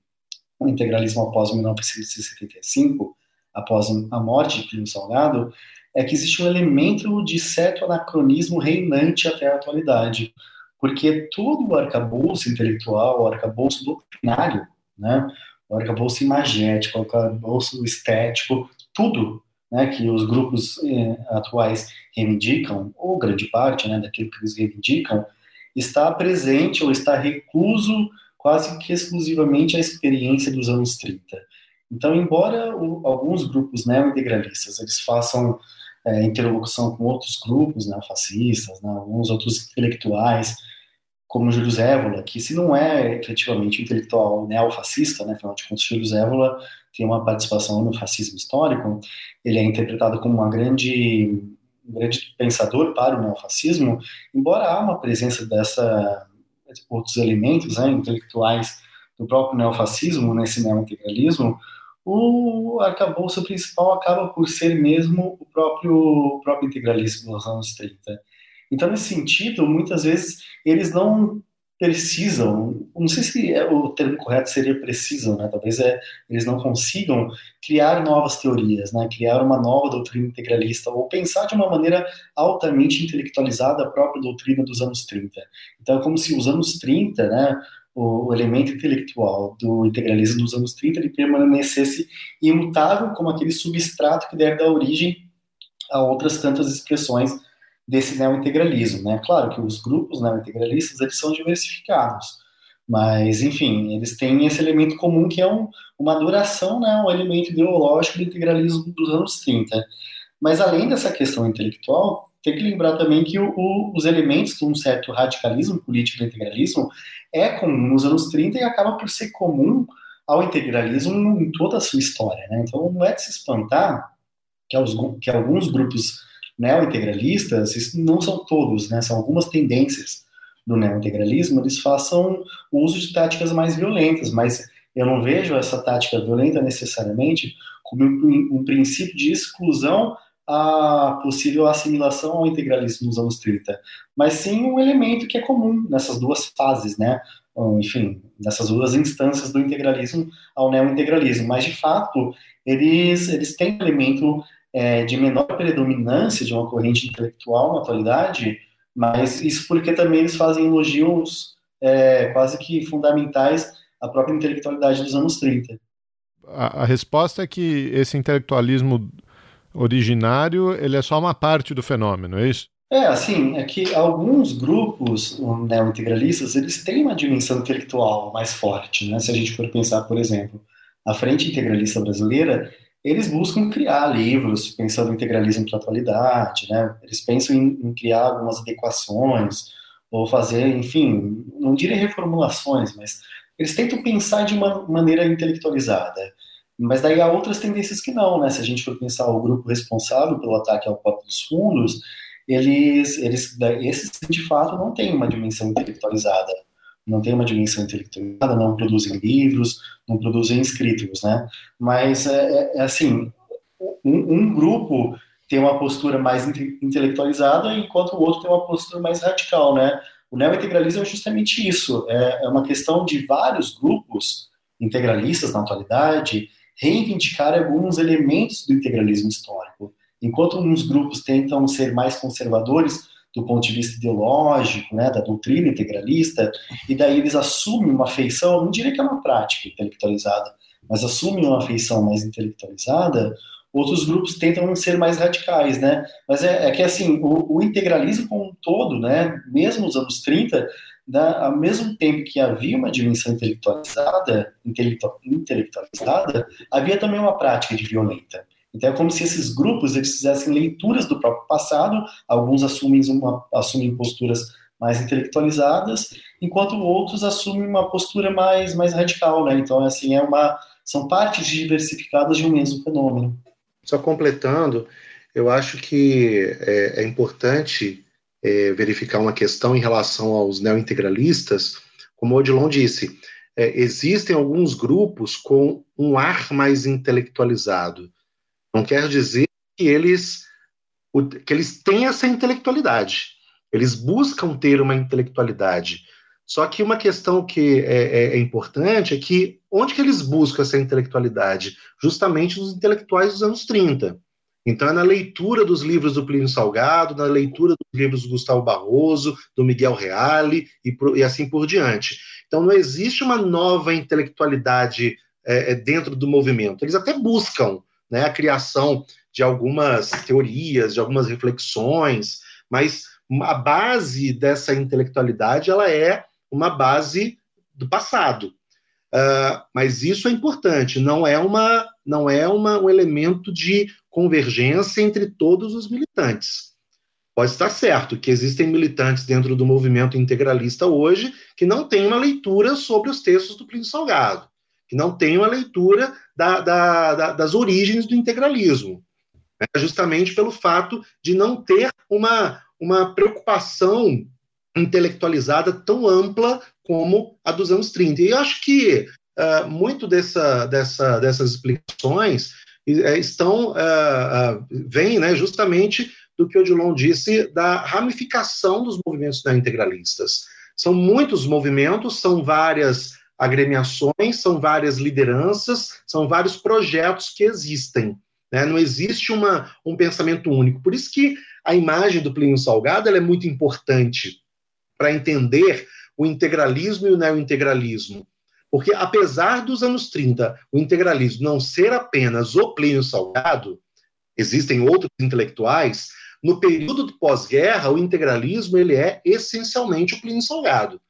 o integralismo após 1975, após a morte de Plínio Salgado, é que existe um elemento de certo anacronismo reinante até a atualidade, porque todo o arcabouço intelectual, o arcabouço doutrinário, né, o arcabouço imagético, o arcabouço estético, tudo né, que os grupos eh, atuais reivindicam, ou grande parte né, daquilo que eles reivindicam, está presente ou está recluso quase que exclusivamente à experiência dos anos 30. Então, embora o, alguns grupos neo-integralistas eles façam é, interlocução com outros grupos neofascistas, né, alguns outros intelectuais, como Júlio Zévola, que se não é efetivamente intelectual neofascista, né, afinal de contas, Júlio Zévola tem uma participação no fascismo histórico, ele é interpretado como uma grande, um grande pensador para o neofascismo, embora há uma presença dessa outros elementos né, intelectuais do próprio neofascismo, nesse neointegralismo, o arcabouço principal acaba por ser mesmo o próprio, o próprio integralismo dos anos 30. Então, nesse sentido, muitas vezes eles não precisam, não sei se é, o termo correto seria precisam, né? talvez é, eles não consigam criar novas teorias, né? criar uma nova doutrina integralista, ou pensar de uma maneira altamente intelectualizada a própria doutrina dos anos 30. Então é como se os anos 30, né, o, elemento intelectual do integralismo dos anos 30, ele permanecesse imutável como aquele substrato que deve dar origem a outras tantas expressões desse neo-integralismo, né? Claro que os grupos neo-integralistas, eles são diversificados, mas, enfim, eles têm esse elemento comum que é um, uma duração, né, um elemento ideológico do integralismo dos anos 30. Mas, além dessa questão intelectual, tem que lembrar também que o, o, os elementos de um certo radicalismo político do integralismo é comum nos anos 30 e acaba por ser comum ao integralismo em toda a sua história. Né? Então, não é de se espantar que, aos, que alguns grupos neo-integralistas, isso não são todos, né, são algumas tendências do neo-integralismo, eles façam uso de táticas mais violentas, mas eu não vejo essa tática violenta necessariamente como um, um princípio de exclusão a possível assimilação ao integralismo nos anos 30, mas sim um elemento que é comum nessas duas fases, né? Enfim, nessas duas instâncias do integralismo ao neo-integralismo, mas de fato eles, eles têm elemento é, de menor predominância de uma corrente intelectual na atualidade, mas isso porque também eles fazem elogios é, quase que fundamentais à própria intelectualidade dos anos 30. A, a, resposta é que esse intelectualismo originário ele é só uma parte do fenômeno, é isso? É, assim, é que alguns grupos neo-integralistas, eles têm uma dimensão intelectual mais forte, né? Se a gente for pensar, por exemplo, a Frente Integralista Brasileira, eles buscam criar livros pensando em integralismo para a atualidade, né? Eles pensam em, em, criar algumas adequações ou fazer, enfim, não direi reformulações, mas eles tentam pensar de uma maneira intelectualizada. Mas daí há outras tendências que não, né? Se a gente for pensar o grupo responsável pelo ataque ao Copa dos Fundos, eles, eles, esses de fato não têm uma dimensão intelectualizada não tem uma dimensão intelectualizada, não produzem livros, não produzem escritos, né? Mas, é, é, é assim, um, um, grupo tem uma postura mais intelectualizada, enquanto o outro tem uma postura mais radical, né? O neo-integralismo é justamente isso, é, é uma questão de vários grupos integralistas na atualidade reivindicar alguns elementos do integralismo histórico. Enquanto alguns grupos tentam ser mais conservadores, do ponto de vista ideológico, né, da doutrina integralista, e daí eles assumem uma feição, não diria que é uma prática intelectualizada, mas assumem uma feição mais intelectualizada, outros grupos tentam ser mais radicais, né? Mas é, é que, assim, o, o, integralismo como um todo, né, mesmo nos anos 30, né, ao mesmo tempo que havia uma dimensão intelectualizada, intelectualizada, havia também uma prática de violenta. Então é como se esses grupos eles fizessem leituras do próprio passado, alguns assumem, uma, assumem posturas mais intelectualizadas, enquanto outros assumem uma postura mais, mais radical, né? Então assim é uma são partes diversificadas de um mesmo fenômeno. Só completando, eu acho que é, é importante é, verificar uma questão em relação aos neointegralistas, como Odilon disse, é, existem alguns grupos com um ar mais intelectualizado. Não quer dizer que eles, que eles têm essa intelectualidade. Eles buscam ter uma intelectualidade. Só que uma questão que é, é, é, importante é que onde que eles buscam essa intelectualidade? Justamente nos intelectuais dos anos 30. Então é na leitura dos livros do Plínio Salgado, na leitura dos livros do Gustavo Barroso, do Miguel Reale e, e assim por diante. Então não existe uma nova intelectualidade é, é dentro do movimento. Eles até buscam, né, a criação de algumas teorias, de algumas reflexões, mas a base dessa intelectualidade ela é uma base do passado. Uh, mas isso é importante, não é, uma, não é uma, um elemento de convergência entre todos os militantes. Pode estar certo que existem militantes dentro do movimento integralista hoje que não têm uma leitura sobre os textos do Plínio Salgado que não tem uma leitura da, da, da, das origens do integralismo, né? justamente pelo fato de não ter uma, uma preocupação intelectualizada tão ampla como a dos anos 30. E eu acho que uh, muito dessa, dessa, dessas explicações uh, estão, uh, vêm né, justamente do que o Odilon disse da ramificação dos movimentos integralistas. São muitos movimentos, são várias agremiações, são várias lideranças, são vários projetos que existem. Né? Não existe uma, um pensamento único. Por isso que a imagem do Plínio Salgado é muito importante para entender o integralismo e o neointegralismo. Porque, apesar dos anos 30, o integralismo não ser apenas o Plínio Salgado, existem outros intelectuais, no período do pós-guerra, o integralismo ele é essencialmente o Plínio Salgado.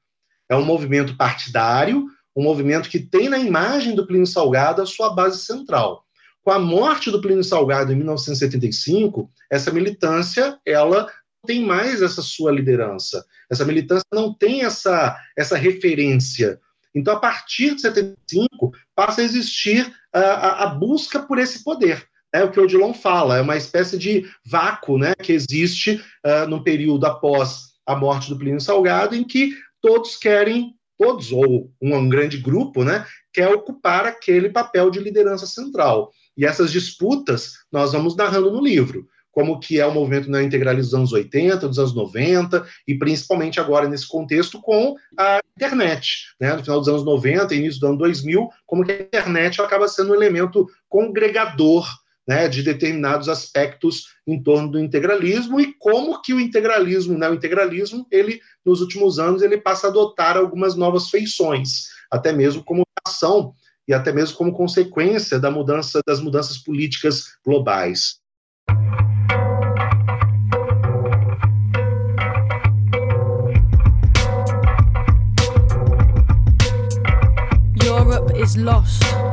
É um movimento partidário, um movimento que tem na imagem do Plínio Salgado a sua base central. Com a morte do Plínio Salgado em 1975, essa militância ela tem mais essa sua liderança. Essa militância não tem essa, essa referência. Então, a partir de 75, passa a existir a, a, a busca por esse poder. É o que o Odilon fala, é uma espécie de vácuo né, que existe uh, no período após a morte do Plínio Salgado, em que todos querem, todos, ou um, um grande grupo, né, quer ocupar aquele papel de liderança central. E essas disputas nós vamos narrando no livro como que é o movimento neointegralista dos anos 80, dos anos 90, e principalmente agora nesse contexto com a internet, né? no final dos anos 90, início do ano 2000, como que a internet acaba sendo um elemento congregador né, de determinados aspectos em torno do integralismo e como que o integralismo, né, o integralismo, ele nos últimos anos ele passa a adotar algumas novas feições, até mesmo como ação e até mesmo como consequência da mudança das mudanças políticas globais. is lost.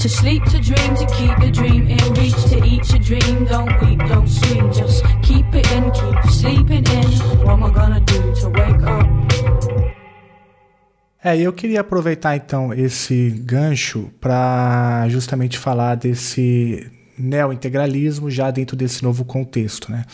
To sleep, to dream, to keep the dream in reach, to eat your dream. Don't weep, don't scream, just keep it in, keep sleeping in. What am I gonna do to wake up? É, eu queria aproveitar então esse gancho para justamente falar desse neointegralismo já dentro desse novo contexto. Né?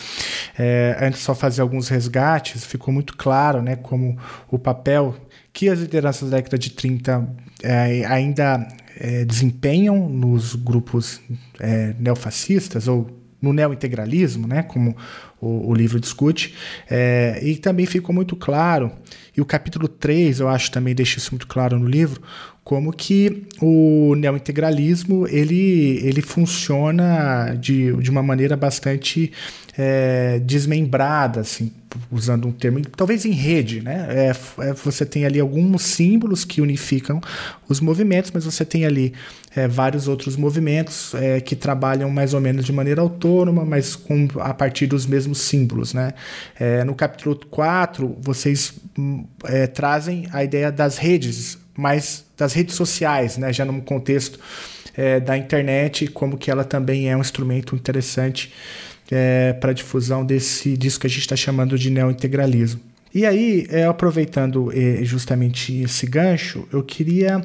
É, antes só fazer alguns resgates, ficou muito claro né, como o papel que as lideranças da década de 30 é, ainda é, desempenham nos grupos é, neofascistas ou no neointegralismo, né, como o, o livro discute, é, e também ficou muito claro, e o capítulo 3, eu acho também deixa isso muito claro no livro, como que o neointegralismo ele, ele funciona de, de uma maneira bastante é, desmembrada, assim, usando um termo, talvez em rede, né? É, é, você tem ali alguns símbolos que unificam os movimentos, mas você tem ali é, vários outros movimentos é, que trabalham mais ou menos de maneira autônoma, mas com, a partir dos mesmos símbolos, né? É, no capítulo 4, vocês hum, é, trazem a ideia das redes, mas das redes sociais, né? Já num contexto da internet, como que ela também é um instrumento interessante é, para a difusão desse disso que a gente está chamando de neointegralismo. E aí, é, aproveitando é, justamente esse gancho, eu queria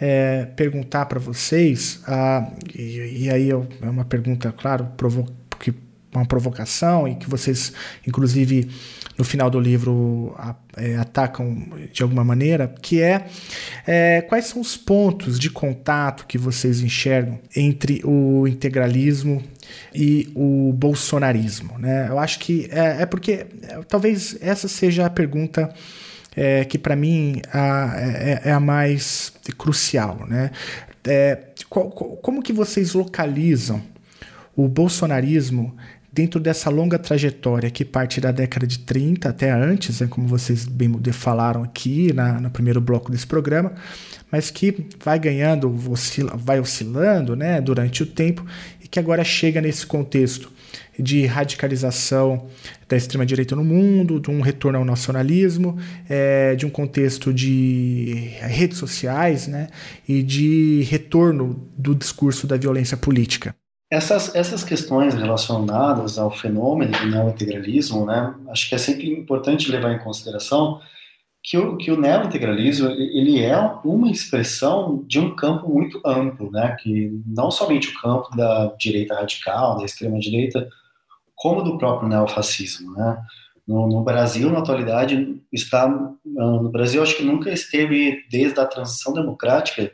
é, perguntar para vocês, e, e, aí eu, é uma pergunta, claro, provo que, uma provocação, e que vocês, inclusive, no final do livro é, atacam de alguma maneira, que é, é, quais são os pontos de contato que vocês enxergam entre o integralismo e o bolsonarismo. Né? Eu acho que é, é porque é, talvez essa seja a pergunta é, que para mim a, é, é, a mais crucial. Né? É, qual, como que vocês localizam o bolsonarismo dentro dessa longa trajetória que parte da década de 30 até antes, né, como vocês bem falaram aqui na, no primeiro bloco desse programa, mas que vai ganhando, oscila, vai oscilando né, durante o tempo e que agora chega nesse contexto de radicalização da extrema-direita no mundo, de um retorno ao nacionalismo, é, de um contexto de redes sociais né, e de retorno do discurso da violência política. Essas, essas questões relacionadas ao fenômeno do neointegralismo, né, acho que é sempre importante levar em consideração que o, que o neointegralismo ele é uma expressão de um campo muito amplo, né, que não somente o campo da direita radical, da extrema direita, como do próprio neofascismo, né. No, no Brasil, na atualidade, está no Brasil acho que nunca esteve desde a transição democrática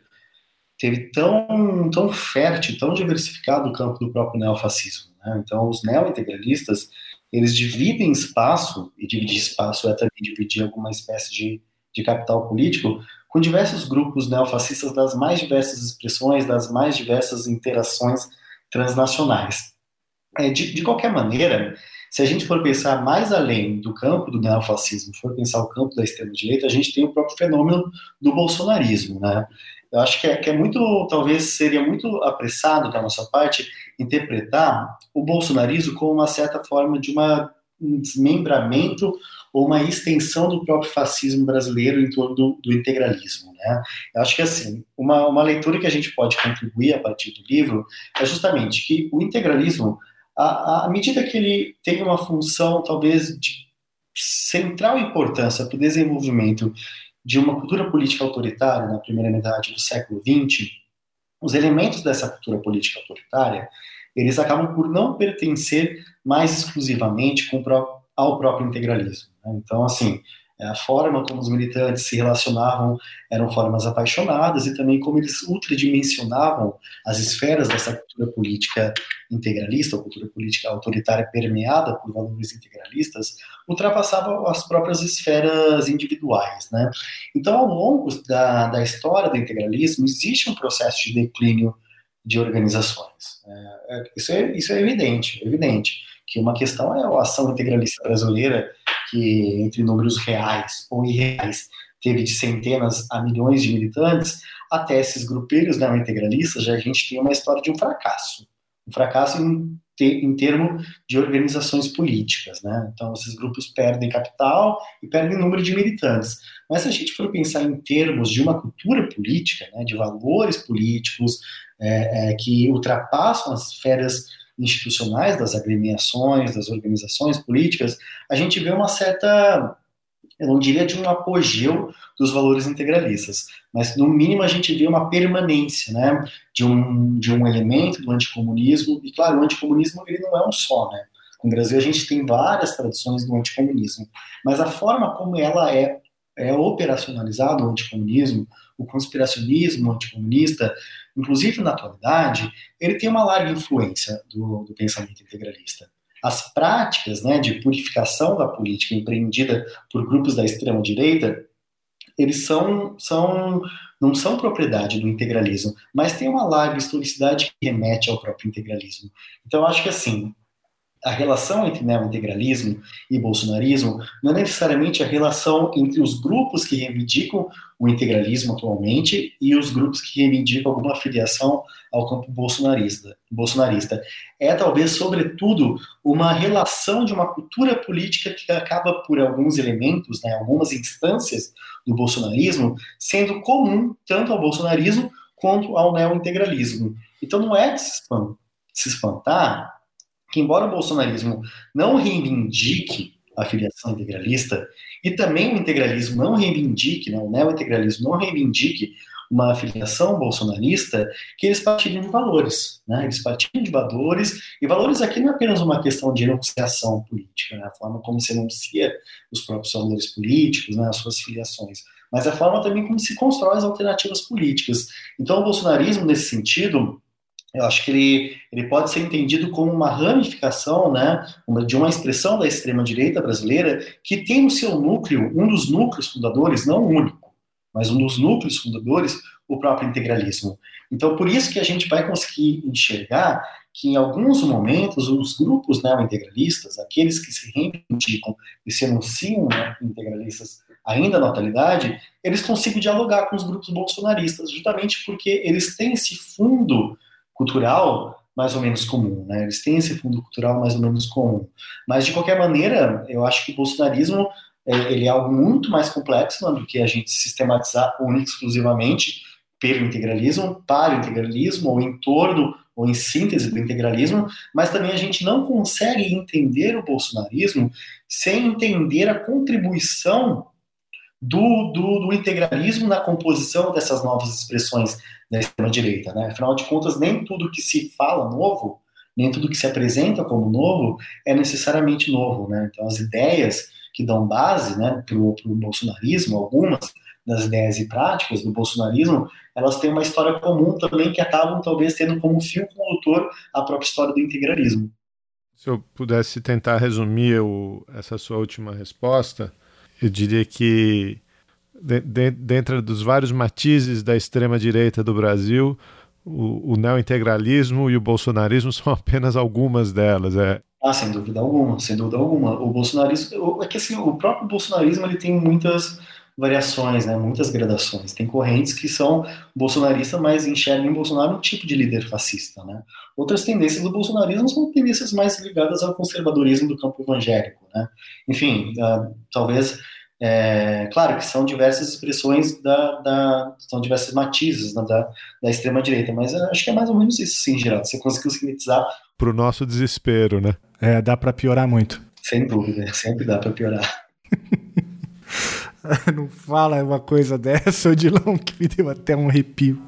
teve tão, tão fértil, tão diversificado o campo do próprio neofascismo. Né? Então, os neointegralistas, eles dividem espaço, e dividir espaço é também dividir alguma espécie de, de capital político, com diversos grupos neofascistas das mais diversas expressões, das mais diversas interações transnacionais. É, de, de qualquer maneira, se a gente for pensar mais além do campo do neofascismo, for pensar o campo da extrema-direita, a gente tem o próprio fenômeno do bolsonarismo, né? Eu acho que é, que é muito, talvez seria muito apressado da nossa parte interpretar o bolsonarismo como uma certa forma de uma, um desmembramento ou uma extensão do próprio fascismo brasileiro em torno do, do integralismo. Né? Eu acho que assim, uma, uma leitura que a gente pode contribuir a partir do livro é justamente que o integralismo, à, medida que ele tem uma função talvez de central importância para o desenvolvimento de uma cultura política autoritária na primeira metade do século XX, os elementos dessa cultura política autoritária, eles acabam por não pertencer mais exclusivamente ao próprio integralismo. Né? Então, assim, a forma como os militantes se relacionavam eram formas apaixonadas e também como eles ultradimensionavam as esferas dessa cultura política integralista, ou cultura política autoritária permeada por valores integralistas, ultrapassava as próprias esferas individuais. Né? Então, ao longo da, da história do integralismo, existe um processo de declínio de organizações. É, é isso, é, isso é evidente, evidente que uma questão é a ação integralista brasileira, que entre números reais ou irreais teve de centenas a milhões de militantes, até esses grupelhos não integralistas, já a gente tem uma história de um fracasso. Um fracasso em, te, em termos de organizações políticas. Né? Então, esses grupos perdem capital e perdem número de militantes. Mas se a gente for pensar em termos de uma cultura política, né, de valores políticos é, é, que ultrapassam as esferas institucionais das agremiações, das organizações políticas, a gente vê uma certa, eu não diria de um apogeu dos valores integralistas, mas no mínimo a gente vê uma permanência, né, de um, de um elemento do anticomunismo, e claro, o anticomunismo ele não é um só, né, no Brasil a gente tem várias tradições do anticomunismo, mas a forma como ela é, é operacionalizada, o anticomunismo, o conspiracionismo anticomunista, inclusive na atualidade, ele tem uma larga influência do, do pensamento integralista. As práticas né, de purificação da política empreendida por grupos da extrema-direita, eles são, são, não são propriedade do integralismo, mas tem uma larga historicidade que remete ao próprio integralismo. Então, acho que assim, a relação entre neointegralismo e bolsonarismo não é necessariamente a relação entre os grupos que reivindicam o integralismo atualmente e os grupos que reivindicam alguma filiação ao campo bolsonarista. bolsonarista. É talvez, sobretudo, uma relação de uma cultura política que acaba por alguns elementos, né, algumas instâncias do bolsonarismo, sendo comum tanto ao bolsonarismo quanto ao neointegralismo. Então não é de se espantar que, embora o bolsonarismo não reivindique a filiação integralista, e também o integralismo não reivindique, né, o neo-integralismo não reivindique uma filiação bolsonarista, que eles partilham de valores. Né? Eles partilham de valores, e valores aqui não é apenas uma questão de enunciação política, né? a forma como se enuncia os próprios valores políticos, né? as suas filiações, mas a forma também como se constrói as alternativas políticas. Então, o bolsonarismo, nesse sentido, eu acho que ele, ele pode ser entendido como uma ramificação né, de uma expressão da extrema-direita brasileira que tem no seu núcleo, um dos núcleos fundadores, não o único, mas um dos núcleos fundadores, o próprio integralismo. Então, por isso que a gente vai conseguir enxergar que em alguns momentos os grupos neo-integralistas, aqueles que se reivindicam e se anunciam né, integralistas ainda na atualidade, eles consigam dialogar com os grupos bolsonaristas, justamente porque eles têm esse fundo cultural mais ou menos comum, né? Eles têm esse fundo cultural mais ou menos comum. Mas de qualquer maneira, eu acho que o bolsonarismo é, ele é algo muito mais complexo né, do que a gente sistematizar exclusivamente pelo integralismo, para o integralismo, ou em torno, ou em síntese do integralismo, mas também a gente não consegue entender o bolsonarismo sem entender a contribuição do, do, do integralismo na composição dessas novas expressões da extrema-direita. Né? Afinal de contas, nem tudo que se fala novo, nem tudo que se apresenta como novo é necessariamente novo. Né? Então, as ideias que dão base né, para o bolsonarismo, algumas das ideias e práticas do bolsonarismo, elas têm uma história comum também que acabam talvez tendo como fio condutor a própria história do integralismo. Se eu pudesse tentar resumir o, essa sua última resposta, eu diria que de, de, dentro dos vários matizes da extrema direita do Brasil, o, o neointegralismo e o bolsonarismo <laughs> são apenas algumas delas. É, ah, sem dúvida alguma, sem dúvida alguma. O bolsonarismo, é que assim, o próprio bolsonarismo ele tem muitas variações, né, muitas gradações. Tem correntes que são bolsonaristas, mas enxergam em Bolsonaro um tipo de líder fascista, né? Outras tendências do bolsonarismo são tendências mais ligadas ao conservadorismo do campo evangélico, né? Enfim, uh, talvez é, claro que são diversas expressões da, da são diversos matizes né, da, da extrema direita, mas acho que é mais ou menos isso, sim, Geraldo. Você conseguiu sintetizar para o nosso desespero, né? É, dá para piorar muito. Sem dúvida, sempre dá para piorar. <laughs> <laughs> Não fala uma coisa dessa, Odilão, que me deu até um arrepio.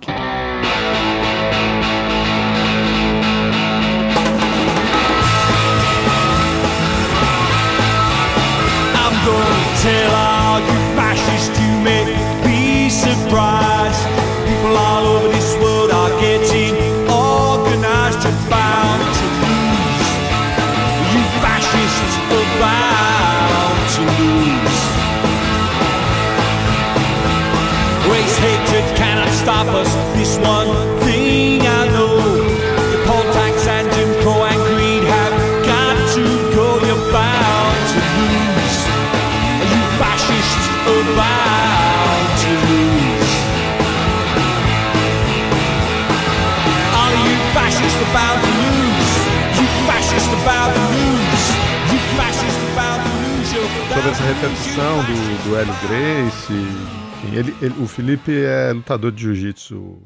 Essa repercussão do, do Hélio Grace. enfim, ele, ele- o Felipe é lutador de jiu-jitsu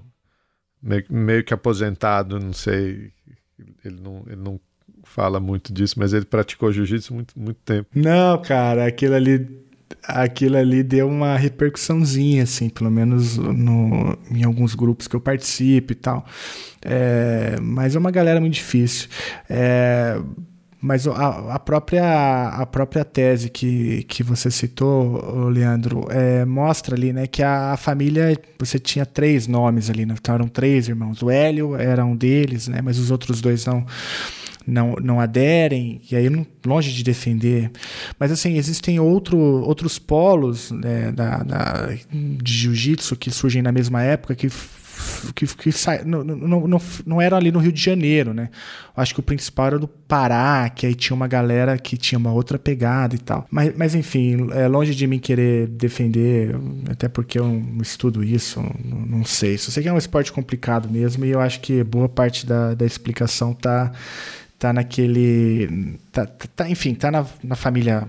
meio, meio que aposentado, não sei. Ele não, ele não fala muito disso, mas ele praticou jiu-jitsu muito, muito tempo. Não, cara, aquilo ali. Aquilo ali deu uma repercussãozinha, assim, pelo menos no, em alguns grupos que eu participo e tal. É, mas é uma galera muito difícil. É, mas a, a própria, a própria tese que, que você citou, Leandro, é, mostra ali né, que a, a família, você tinha três nomes ali, né? então eram três irmãos. O Hélio era um deles, né, mas os outros dois não não, não aderem, e aí longe de defender. Mas assim, existem outro, outros polos né, da, da- de jiu-jitsu que surgem na mesma época que. Que, que sai, não, não, não, não eram ali no Rio de Janeiro, né? Acho que o principal era do Pará, que aí tinha uma galera que tinha uma outra pegada e tal. Mas, mas enfim, é longe de mim querer defender, até porque eu não estudo isso, não, não sei. Só sei que é um esporte complicado mesmo, e eu acho que boa parte da, da explicação tá tá naquele tá- tá- enfim tá na, na família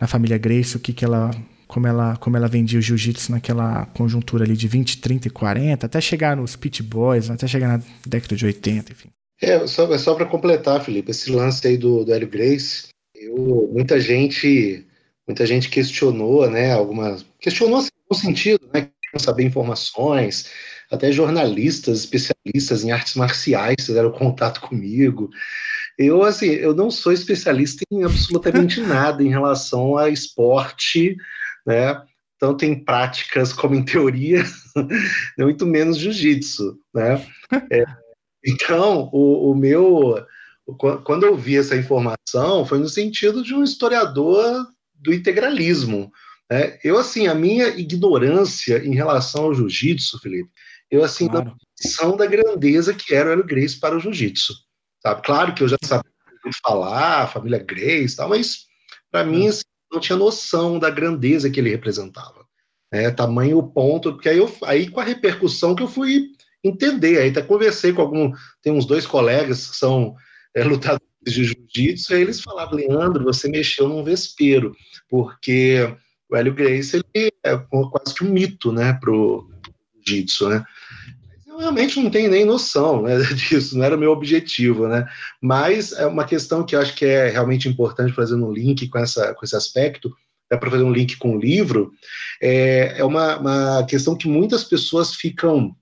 na família Grace o que que ela como ela como ela vendia o jiu-jitsu naquela conjuntura ali de 20, 30 e 40 até chegar nos Pit Boys até chegar na década de 80 enfim É, só, é só para completar, Felipe, esse lance aí do, do Hélio Grace, eu, muita gente muita gente questionou, né, algumas, questionou assim, no sentido, né, saber informações, até jornalistas especialistas em artes marciais fizeram contato comigo. Eu, assim, eu não sou especialista em absolutamente <laughs> nada em relação a esporte, né, tanto em práticas como em teoria, <laughs> muito menos jiu-jitsu, né. É, então, o, o meu. Quando eu vi essa informação, foi no sentido de um historiador do integralismo. né? Eu, assim, a minha ignorância em relação ao jiu-jitsu, Felipe, eu, assim, Claro. são da grandeza que era o Hélio Grace para o jiu-jitsu. Sabe? Claro que eu já sabia falar, família Grace tal, mas para mim assim, não tinha noção da grandeza que ele representava. Né? Tamanho ponto, porque aí, eu, aí com a repercussão que eu fui entender, aí até conversei com algum, tem uns dois colegas que são é, lutadores de jiu-jitsu, aí eles falavam, Leandro, você mexeu num vespeiro, porque o Hélio Grace ele é quase que um mito, né, pro jiu-jitsu, né? Eu realmente não tenho nem noção né, <laughs> disso, não era o meu objetivo, né? Mas é uma questão que eu acho que é realmente importante fazer um link com, essa, com esse aspecto, é para fazer um link com o livro, é, é uma, uma questão que muitas pessoas ficam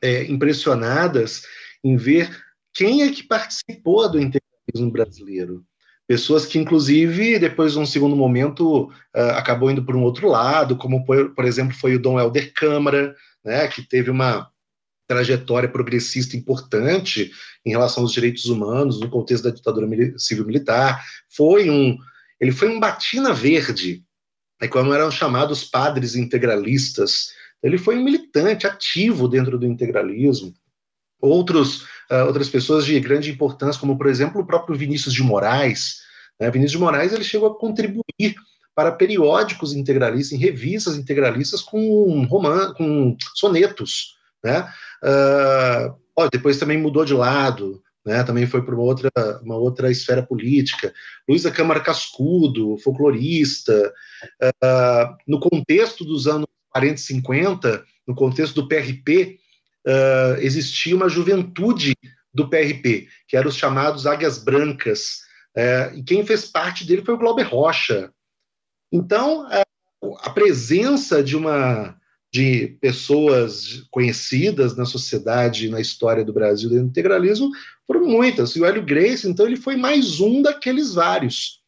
é, impressionadas em ver quem é que participou do integralismo brasileiro. Pessoas que, inclusive, depois, num segundo momento, uh, acabou indo por um outro lado, como, por, por exemplo, foi o Dom Helder Câmara, né, que teve uma trajetória progressista importante em relação aos direitos humanos no contexto da ditadura civil-militar. Foi um, ele foi um batina verde, é como eram chamados padres integralistas. Ele foi um militante ativo dentro do integralismo. Outros, uh, outras pessoas de grande importância, como por exemplo o próprio Vinícius de Moraes. Né? Vinícius de Moraes ele chegou a contribuir para periódicos integralistas, em revistas integralistas com, roman com sonetos. Né? Uh, depois também mudou de lado, né? também foi para uma outra, uma outra esfera política. Luísa Câmara Cascudo, folclorista. Uh, no contexto dos anos 40 e 50, no contexto do PRP, uh, existia uma juventude do PRP, que eram os chamados Águias Brancas, uh, e quem fez parte dele foi o Glauber Rocha. Então, a presença de uma de pessoas conhecidas na sociedade, na história do Brasil do integralismo, foram muitas. E o Hélio Grace, então, ele foi mais um daqueles vários.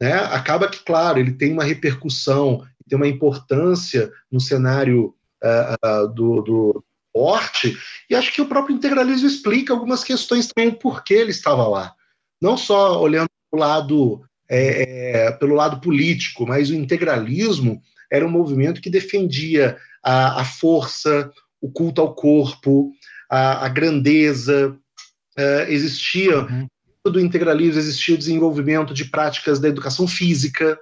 Né? Acaba que, claro, ele tem uma repercussão, tem uma importância no cenário uh, uh, do, do forte, e acho que o próprio integralismo explica algumas questões também por que ele estava lá. Não só olhando pelo lado, é, pelo lado político, mas o integralismo era um movimento que defendia a, a força, o culto ao corpo, a, a grandeza. Uh, existia, uhum. do integralismo, existia o desenvolvimento de práticas da educação física,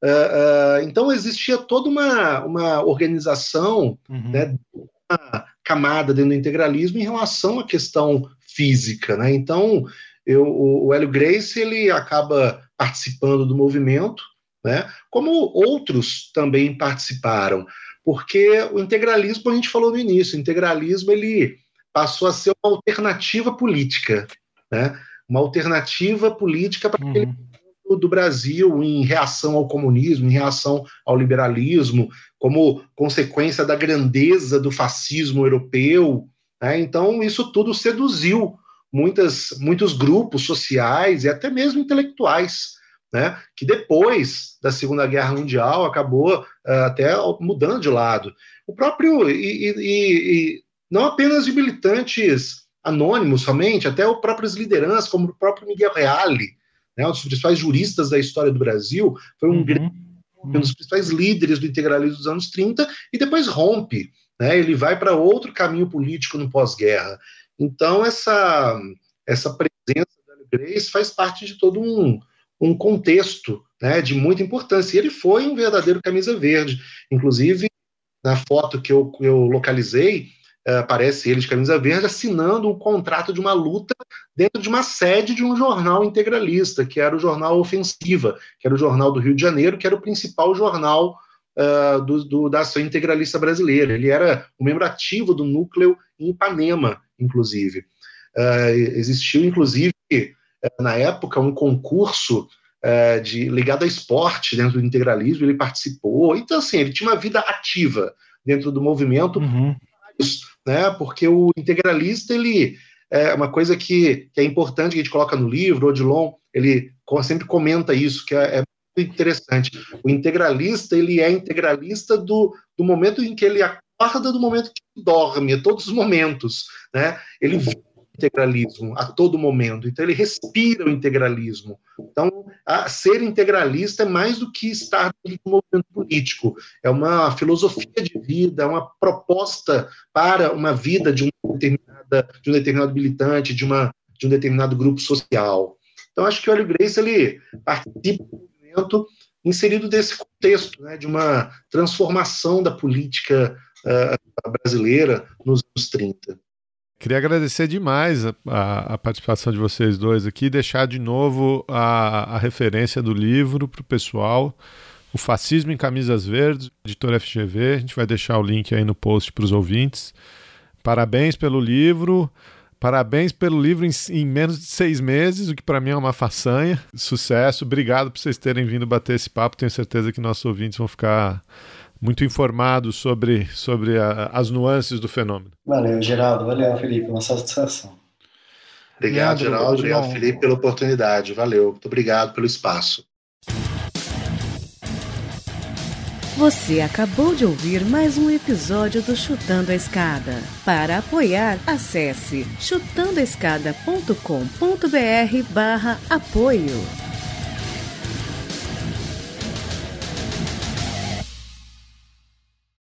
Uh, uh, então existia toda uma, uma organização, uhum. né, uma camada dentro do integralismo em relação à questão física, né? Então eu, o, o Hélio Grace ele acaba participando do movimento, né? Como outros também participaram, porque o integralismo a gente falou no início, o integralismo ele passou a ser uma alternativa política, né? Uma alternativa política para uhum. do Brasil em reação ao comunismo, em reação ao liberalismo, como consequência da grandeza do fascismo europeu. Né? Então, isso tudo seduziu muitas, muitos grupos sociais e até mesmo intelectuais, né? que depois da Segunda Guerra Mundial acabou uh, até mudando de lado. O próprio, e, e, e não apenas de militantes anônimos somente, até o próprias lideranças, como o próprio Miguel Reale, né, um dos principais juristas da história do Brasil, foi um, uhum. um dos principais líderes do integralismo dos anos 30, e depois rompe. Né, ele vai para outro caminho político no pós-guerra. Então, essa, essa presença da Grace faz parte de todo um, um contexto né, de muita importância. E ele foi um verdadeiro camisa verde. Inclusive, na foto que eu, eu localizei, uh, aparece ele de camisa verde assinando um contrato de uma luta dentro de uma sede de um jornal integralista, que era o jornal Ofensiva, que era o jornal do Rio de Janeiro, que era o principal jornal uh, do, do, da ação integralista brasileira. Ele era um membro ativo do núcleo em Ipanema, inclusive. Uh, existiu, inclusive, na época, um concurso uh, de, ligado a esporte dentro do integralismo, ele participou. Então, assim, ele tinha uma vida ativa dentro do movimento. Uhum né? Porque o integralista ele é uma coisa que, que é importante que a gente coloca no livro. O Odilon ele sempre comenta isso, que é, é muito interessante. O integralista ele é integralista do, do momento em que ele acorda, do momento que ele dorme, todos os momentos, né? Ele integralismo a todo momento, então ele respira o integralismo. Então, ser integralista é mais do que estar no movimento político, é uma filosofia de vida, é uma proposta para uma vida de, uma determinada, de um determinado militante, de, uma, de um determinado grupo social. Então, acho que o Hélio Grace ele participa do movimento inserido desse contexto, né, de uma transformação da política uh, brasileira nos anos 30. Queria agradecer demais a, a, a, participação de vocês dois aqui, deixar de novo a, a referência do livro para o pessoal, O Fascismo em Camisas Verdes, editora FGV. A gente vai deixar o link aí no post para os ouvintes. Parabéns pelo livro. Parabéns pelo livro em, em, menos de seis meses, o que para mim é uma façanha. Sucesso, obrigado por vocês terem vindo bater esse papo. Tenho certeza que nossos ouvintes vão ficar muito informados sobre, sobre a, as nuances do fenômeno. Valeu, Geraldo. Valeu, Felipe. Uma satisfação. Obrigado, Geraldo. Obrigado, Felipe, pela oportunidade. Valeu. Muito obrigado pelo espaço. Você acabou de ouvir mais um episódio do Chutando a Escada. Para apoiar, acesse chutandoaescada.com.br barra apoio.